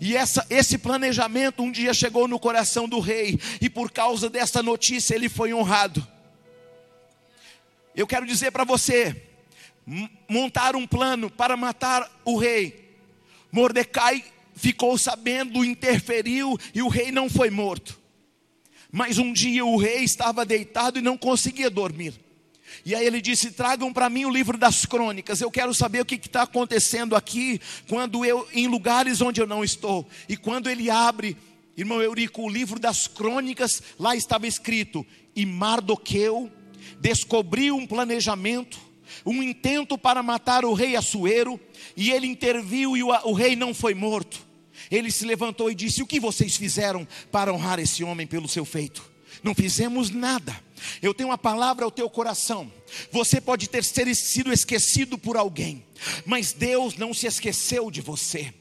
E essa, esse planejamento um dia chegou no coração do rei, e por causa dessa notícia ele foi honrado. Eu quero dizer para você: montar um plano para matar o rei. Mordecai ficou sabendo, interferiu e o rei não foi morto. Mas um dia o rei estava deitado e não conseguia dormir. E aí ele disse: Tragam para mim o livro das crônicas. Eu quero saber o que está acontecendo aqui, quando eu, em lugares onde eu não estou. E quando ele abre, irmão Eurico, o livro das crônicas, lá estava escrito: E Mardoqueu descobriu um planejamento, um intento para matar o rei Assuero, e ele interviu e o, o rei não foi morto. Ele se levantou e disse: O que vocês fizeram para honrar esse homem pelo seu feito? Não fizemos nada. Eu tenho uma palavra ao teu coração. Você pode ter sido esquecido por alguém, mas Deus não se esqueceu de você.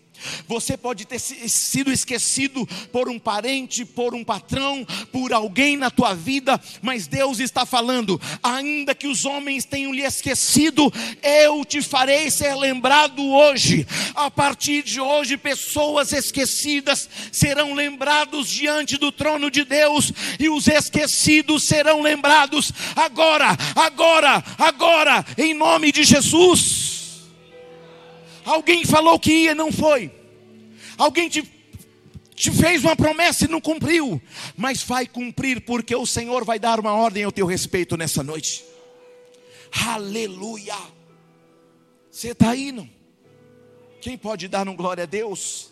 Você pode ter sido esquecido por um parente, por um patrão, por alguém na tua vida, mas Deus está falando: ainda que os homens tenham lhe esquecido, eu te farei ser lembrado hoje. A partir de hoje, pessoas esquecidas serão lembrados diante do trono de Deus, e os esquecidos serão lembrados agora, agora, agora, em nome de Jesus. Alguém falou que ia, não foi. Alguém te, te fez uma promessa e não cumpriu. Mas vai cumprir, porque o Senhor vai dar uma ordem ao teu respeito nessa noite. Aleluia. Você está aí, não? Quem pode dar um glória a Deus?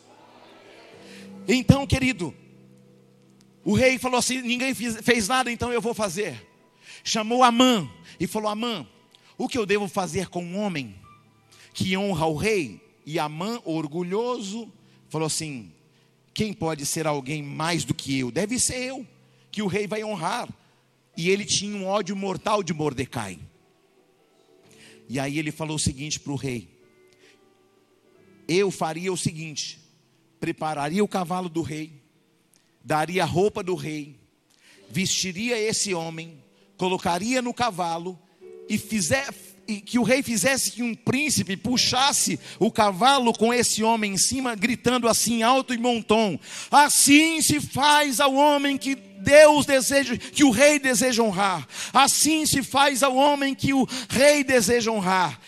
Então, querido, o rei falou assim: ninguém fez nada, então eu vou fazer. Chamou Amã e falou: Amã, o que eu devo fazer com um homem que honra o rei. E Amã, orgulhoso, falou assim: quem pode ser alguém mais do que eu? Deve ser eu, que o rei vai honrar. E ele tinha um ódio mortal de Mordecai. E aí ele falou o seguinte para o rei: Eu faria o seguinte: prepararia o cavalo do rei, daria a roupa do rei, vestiria esse homem, colocaria no cavalo e fizer, que o rei fizesse que um príncipe puxasse o cavalo com esse homem em cima, gritando assim alto e montom: Assim se faz ao homem que Deus deseja, que o rei deseja honrar. Assim se faz ao homem que o rei deseja honrar.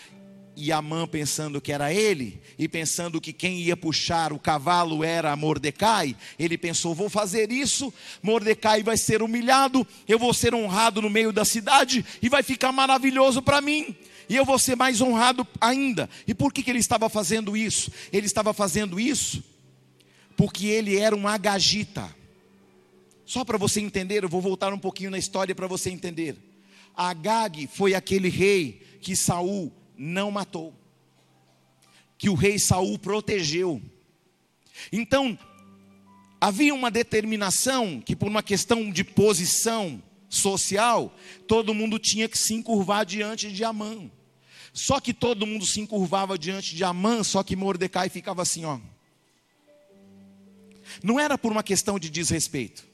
E Amã pensando que era ele, e pensando que quem ia puxar o cavalo era Mordecai, ele pensou: vou fazer isso, Mordecai vai ser humilhado, eu vou ser honrado no meio da cidade, e vai ficar maravilhoso para mim e eu vou ser mais honrado ainda. E por que, que ele estava fazendo isso? Ele estava fazendo isso porque ele era um agagita. Só para você entender, eu vou voltar um pouquinho na história para você entender. Agag foi aquele rei que Saul não matou, que o rei Saul protegeu. Então, havia uma determinação que, por uma questão de posição social, todo mundo tinha que se encurvar diante de Amã. Só que todo mundo se encurvava diante de Amã, só que Mordecai ficava assim, ó. Não era por uma questão de desrespeito.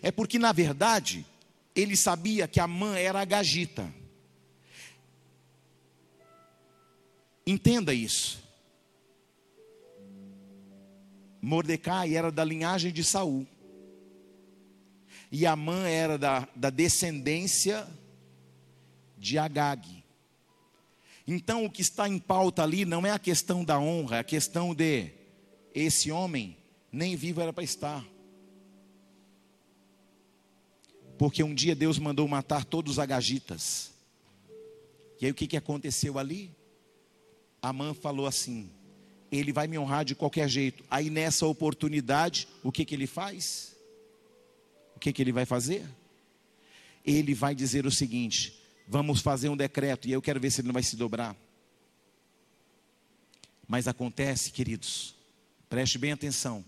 É porque, na verdade, ele sabia que Amã era a Gagita. Entenda isso. Mordecai era da linhagem de Saul. E Amã era da, da descendência de Agag. Então o que está em pauta ali não é a questão da honra, é a questão de esse homem nem vivo era para estar. Porque um dia Deus mandou matar todos os agagitas. E aí o que, que aconteceu ali? Amã falou assim: ele vai me honrar de qualquer jeito. Aí nessa oportunidade, o que, que ele faz? O que, que ele vai fazer? Ele vai dizer o seguinte: vamos fazer um decreto, e eu quero ver se ele não vai se dobrar. Mas acontece, queridos, preste bem atenção,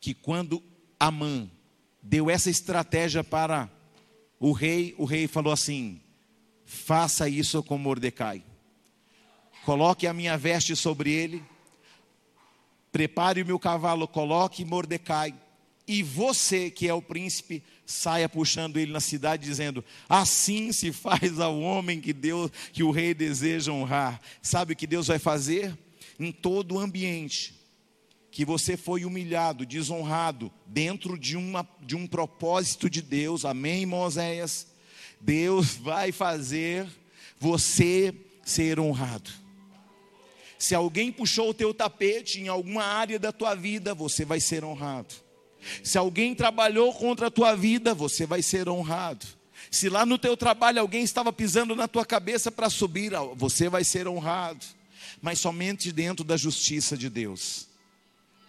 que quando Amã deu essa estratégia para o rei, o rei falou assim: faça isso com Mordecai coloque a minha veste sobre ele, prepare o meu cavalo, coloque Mordecai, e você, que é o príncipe, saia puxando ele na cidade, dizendo: Assim se faz ao homem que Deus, que o rei deseja honrar. Sabe o que Deus vai fazer? Em todo o ambiente que você foi humilhado, desonrado, dentro de, uma, de um propósito de Deus, amém, Moisés? Deus vai fazer você ser honrado. Se alguém puxou o teu tapete em alguma área da tua vida, você vai ser honrado. Se alguém trabalhou contra a tua vida, você vai ser honrado. Se lá no teu trabalho alguém estava pisando na tua cabeça para subir, você vai ser honrado. Mas somente dentro da justiça de Deus.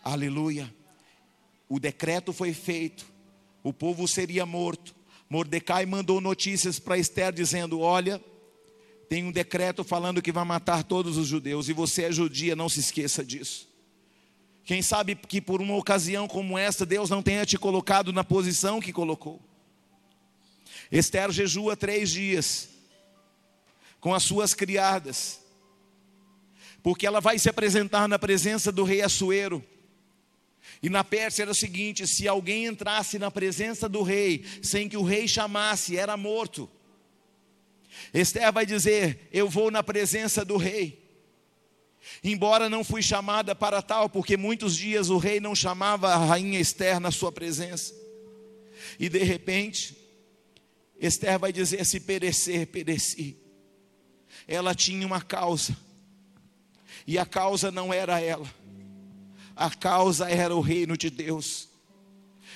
Aleluia. O decreto foi feito. O povo seria morto. Mordecai mandou notícias para Esther dizendo: Olha, tem um decreto falando que vai matar todos os judeus, e você é judia, não se esqueça disso. Quem sabe que por uma ocasião como esta, Deus não tenha te colocado na posição que colocou. Esther jejua três dias com as suas criadas, porque ela vai se apresentar na presença do rei Assuero. E na Pérsia era o seguinte: se alguém entrasse na presença do rei sem que o rei chamasse, era morto. Esther vai dizer: Eu vou na presença do rei. Embora não fui chamada para tal, porque muitos dias o rei não chamava a rainha Esther na sua presença. E de repente, Esther vai dizer: Se perecer, pereci. Ela tinha uma causa, e a causa não era ela, a causa era o reino de Deus.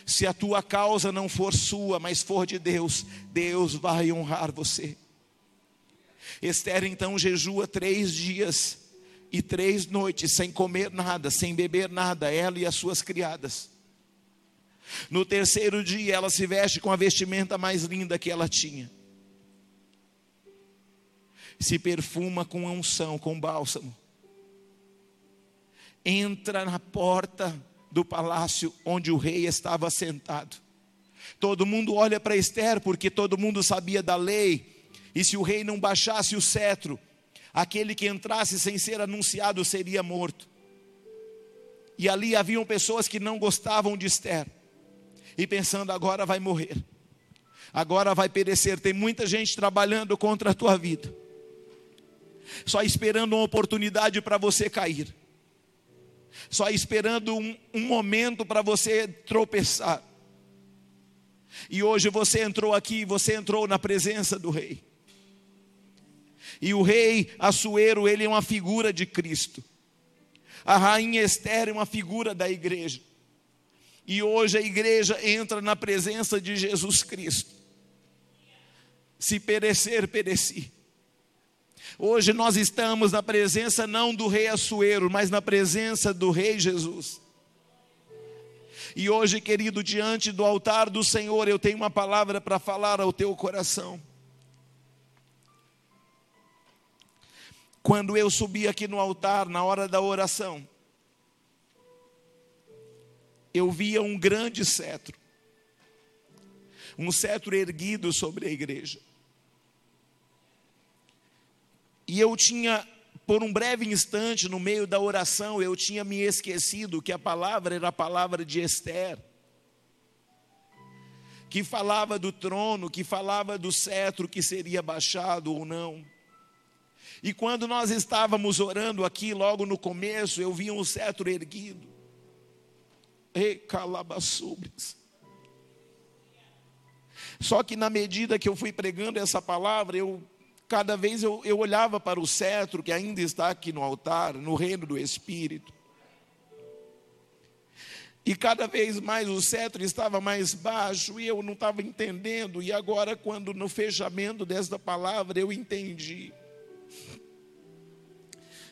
Se a tua causa não for sua, mas for de Deus, Deus vai honrar você. Esther então jejua três dias e três noites sem comer nada, sem beber nada, ela e as suas criadas. No terceiro dia, ela se veste com a vestimenta mais linda que ela tinha. Se perfuma com unção, com bálsamo. entra na porta do palácio onde o rei estava sentado. Todo mundo olha para Esther porque todo mundo sabia da lei. E se o rei não baixasse o cetro, aquele que entrasse sem ser anunciado seria morto. E ali haviam pessoas que não gostavam de Esther, e pensando, agora vai morrer, agora vai perecer. Tem muita gente trabalhando contra a tua vida, só esperando uma oportunidade para você cair, só esperando um, um momento para você tropeçar. E hoje você entrou aqui, você entrou na presença do Rei. E o rei Assuero, ele é uma figura de Cristo. A rainha Esther é uma figura da igreja. E hoje a igreja entra na presença de Jesus Cristo. Se perecer, pereci. Hoje nós estamos na presença não do rei Assuero, mas na presença do rei Jesus. E hoje, querido, diante do altar do Senhor, eu tenho uma palavra para falar ao teu coração. Quando eu subi aqui no altar, na hora da oração, eu via um grande cetro, um cetro erguido sobre a igreja. E eu tinha, por um breve instante, no meio da oração, eu tinha me esquecido que a palavra era a palavra de Esther, que falava do trono, que falava do cetro que seria baixado ou não. E quando nós estávamos orando aqui, logo no começo, eu vi um cetro erguido. E calabaçubres. Só que na medida que eu fui pregando essa palavra, eu cada vez eu, eu olhava para o cetro que ainda está aqui no altar, no reino do Espírito. E cada vez mais o cetro estava mais baixo e eu não estava entendendo. E agora, quando no fechamento desta palavra eu entendi.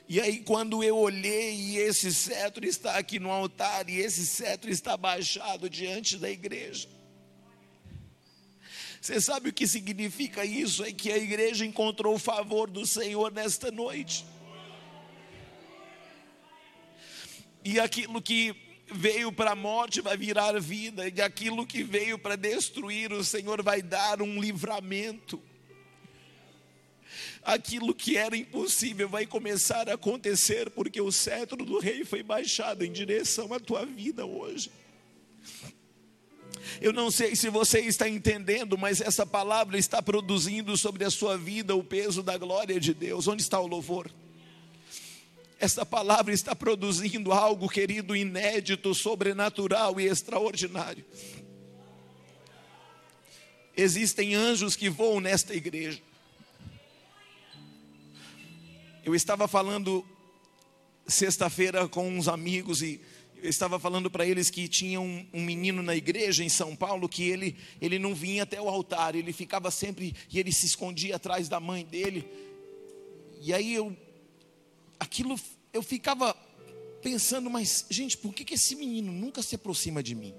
E aí, quando eu olhei, e esse cetro está aqui no altar, e esse cetro está baixado diante da igreja. Você sabe o que significa isso? É que a igreja encontrou o favor do Senhor nesta noite. E aquilo que veio para a morte vai virar vida, e aquilo que veio para destruir, o Senhor vai dar um livramento aquilo que era impossível vai começar a acontecer, porque o cetro do rei foi baixado em direção à tua vida hoje. Eu não sei se você está entendendo, mas essa palavra está produzindo sobre a sua vida o peso da glória de Deus. Onde está o louvor? Esta palavra está produzindo algo, querido, inédito, sobrenatural e extraordinário. Existem anjos que voam nesta igreja. Eu estava falando sexta-feira com uns amigos e eu estava falando para eles que tinha um, um, menino na igreja em São Paulo que ele, ele não vinha até o altar, ele ficava sempre e ele se escondia atrás da mãe dele. E aí eu, aquilo, eu ficava pensando, mas gente, por que, que esse menino nunca se aproxima de mim?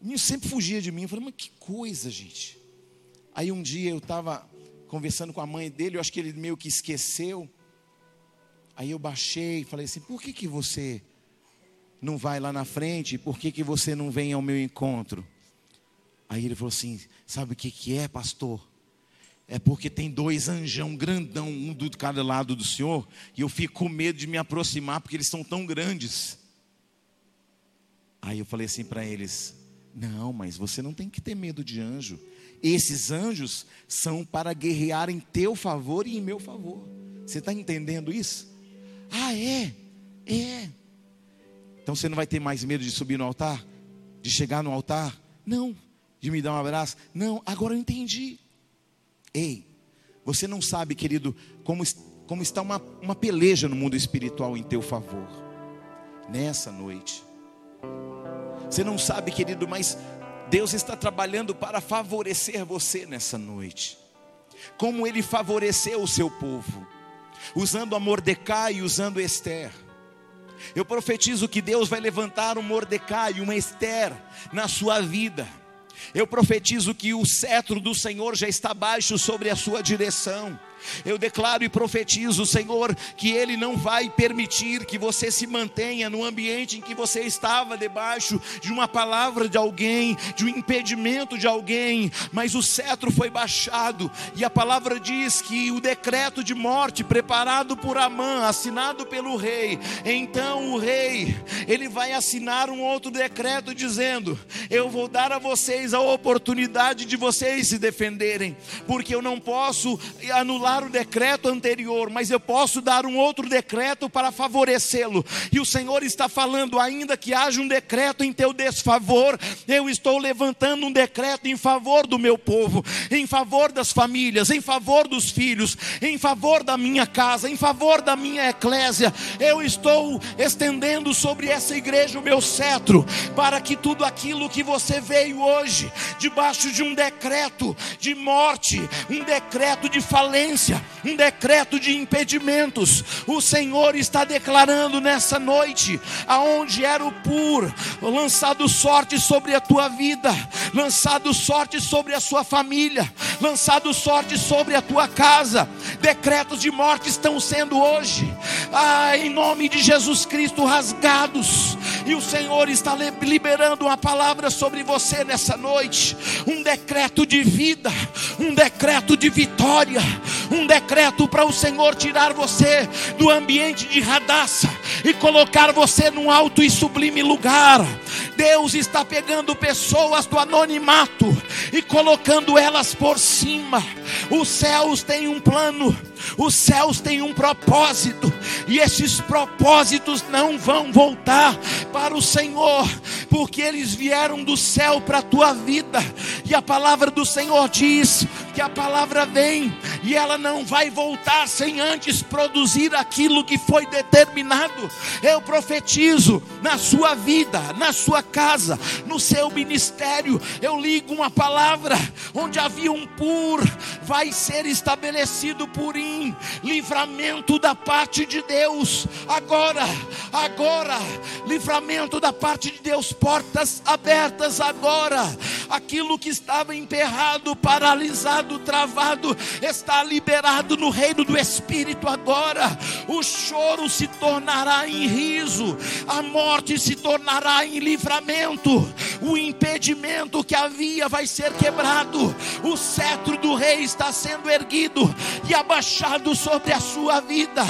O menino sempre fugia de mim. Eu falei, mas que coisa, gente. Aí um dia eu estava conversando com a mãe dele, eu acho que ele meio que esqueceu. Aí eu baixei e falei assim: por que, que você não vai lá na frente? Por que, que você não vem ao meu encontro? Aí ele falou assim: sabe o que, que é, pastor? É porque tem dois anjão grandão, um do cada lado do senhor, e eu fico com medo de me aproximar porque eles são tão grandes. Aí eu falei assim para eles: não, mas você não tem que ter medo de anjo. Esses anjos são para guerrear em teu favor e em meu favor. Você está entendendo isso? Ah, é? É. Então você não vai ter mais medo de subir no altar? De chegar no altar? Não. De me dar um abraço? Não. Agora eu entendi. Ei, você não sabe, querido, como, como está uma, uma peleja no mundo espiritual em teu favor. Nessa noite. Você não sabe, querido, mas Deus está trabalhando para favorecer você nessa noite. Como ele favoreceu o seu povo, usando a Mordecai e usando Esther. Eu profetizo que Deus vai levantar um Mordecai e uma Esther na sua vida. Eu profetizo que o cetro do Senhor já está baixo sobre a sua direção. Eu declaro e profetizo, Senhor, que Ele não vai permitir que você se mantenha no ambiente em que você estava debaixo de uma palavra de alguém, de um impedimento de alguém, mas o cetro foi baixado e a palavra diz que o decreto de morte preparado por Amã, assinado pelo rei, então o rei, ele vai assinar um outro decreto dizendo: Eu vou dar a vocês a oportunidade de vocês se defenderem, porque eu não posso anular o decreto anterior, mas eu posso dar um outro decreto para favorecê-lo. E o Senhor está falando, ainda que haja um decreto em teu desfavor, eu estou levantando um decreto em favor do meu povo, em favor das famílias, em favor dos filhos, em favor da minha casa, em favor da minha eclésia. Eu estou estendendo sobre essa igreja o meu cetro, para que tudo aquilo que você veio hoje, debaixo de um decreto de morte, um decreto de falência, um decreto de impedimentos, o Senhor está declarando nessa noite, aonde era o pur, lançado sorte sobre a tua vida, lançado sorte sobre a sua família, lançado sorte sobre a tua casa. Decretos de morte estão sendo hoje, ah, em nome de Jesus Cristo, rasgados. E o Senhor está liberando uma palavra sobre você nessa noite, um decreto de vida, um decreto de vitória, um decreto para o Senhor tirar você do ambiente de radaça e colocar você num alto e sublime lugar. Deus está pegando pessoas do anonimato e colocando elas por cima. Os céus têm um plano, os céus têm um propósito, e esses propósitos não vão voltar para o Senhor, porque eles vieram do céu para a tua vida, e a palavra do Senhor diz que a palavra vem e ela não vai voltar sem antes produzir aquilo que foi determinado. Eu profetizo na sua vida, na sua casa, no seu ministério. Eu ligo uma palavra onde havia um pur, vai ser estabelecido purim, livramento da parte de Deus. Agora, agora, livramento da parte de Deus, portas abertas agora. Aquilo que estava emperrado, paralisado, travado, está liberado no reino do Espírito agora. O choro se tornará em riso, a morte se tornará em livramento, o impedimento que havia vai ser quebrado, o cetro do rei está sendo erguido e abaixado sobre a sua vida,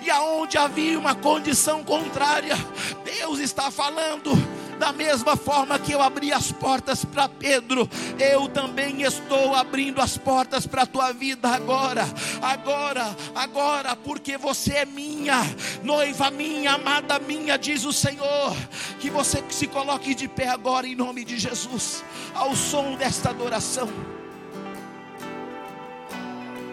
e aonde havia uma condição contrária, Deus está falando da mesma forma que eu abri as portas para Pedro, eu também estou abrindo as portas para a tua vida agora, agora, agora, porque você é minha, noiva minha, amada minha, diz o Senhor. Que você se coloque de pé agora em nome de Jesus, ao som desta adoração.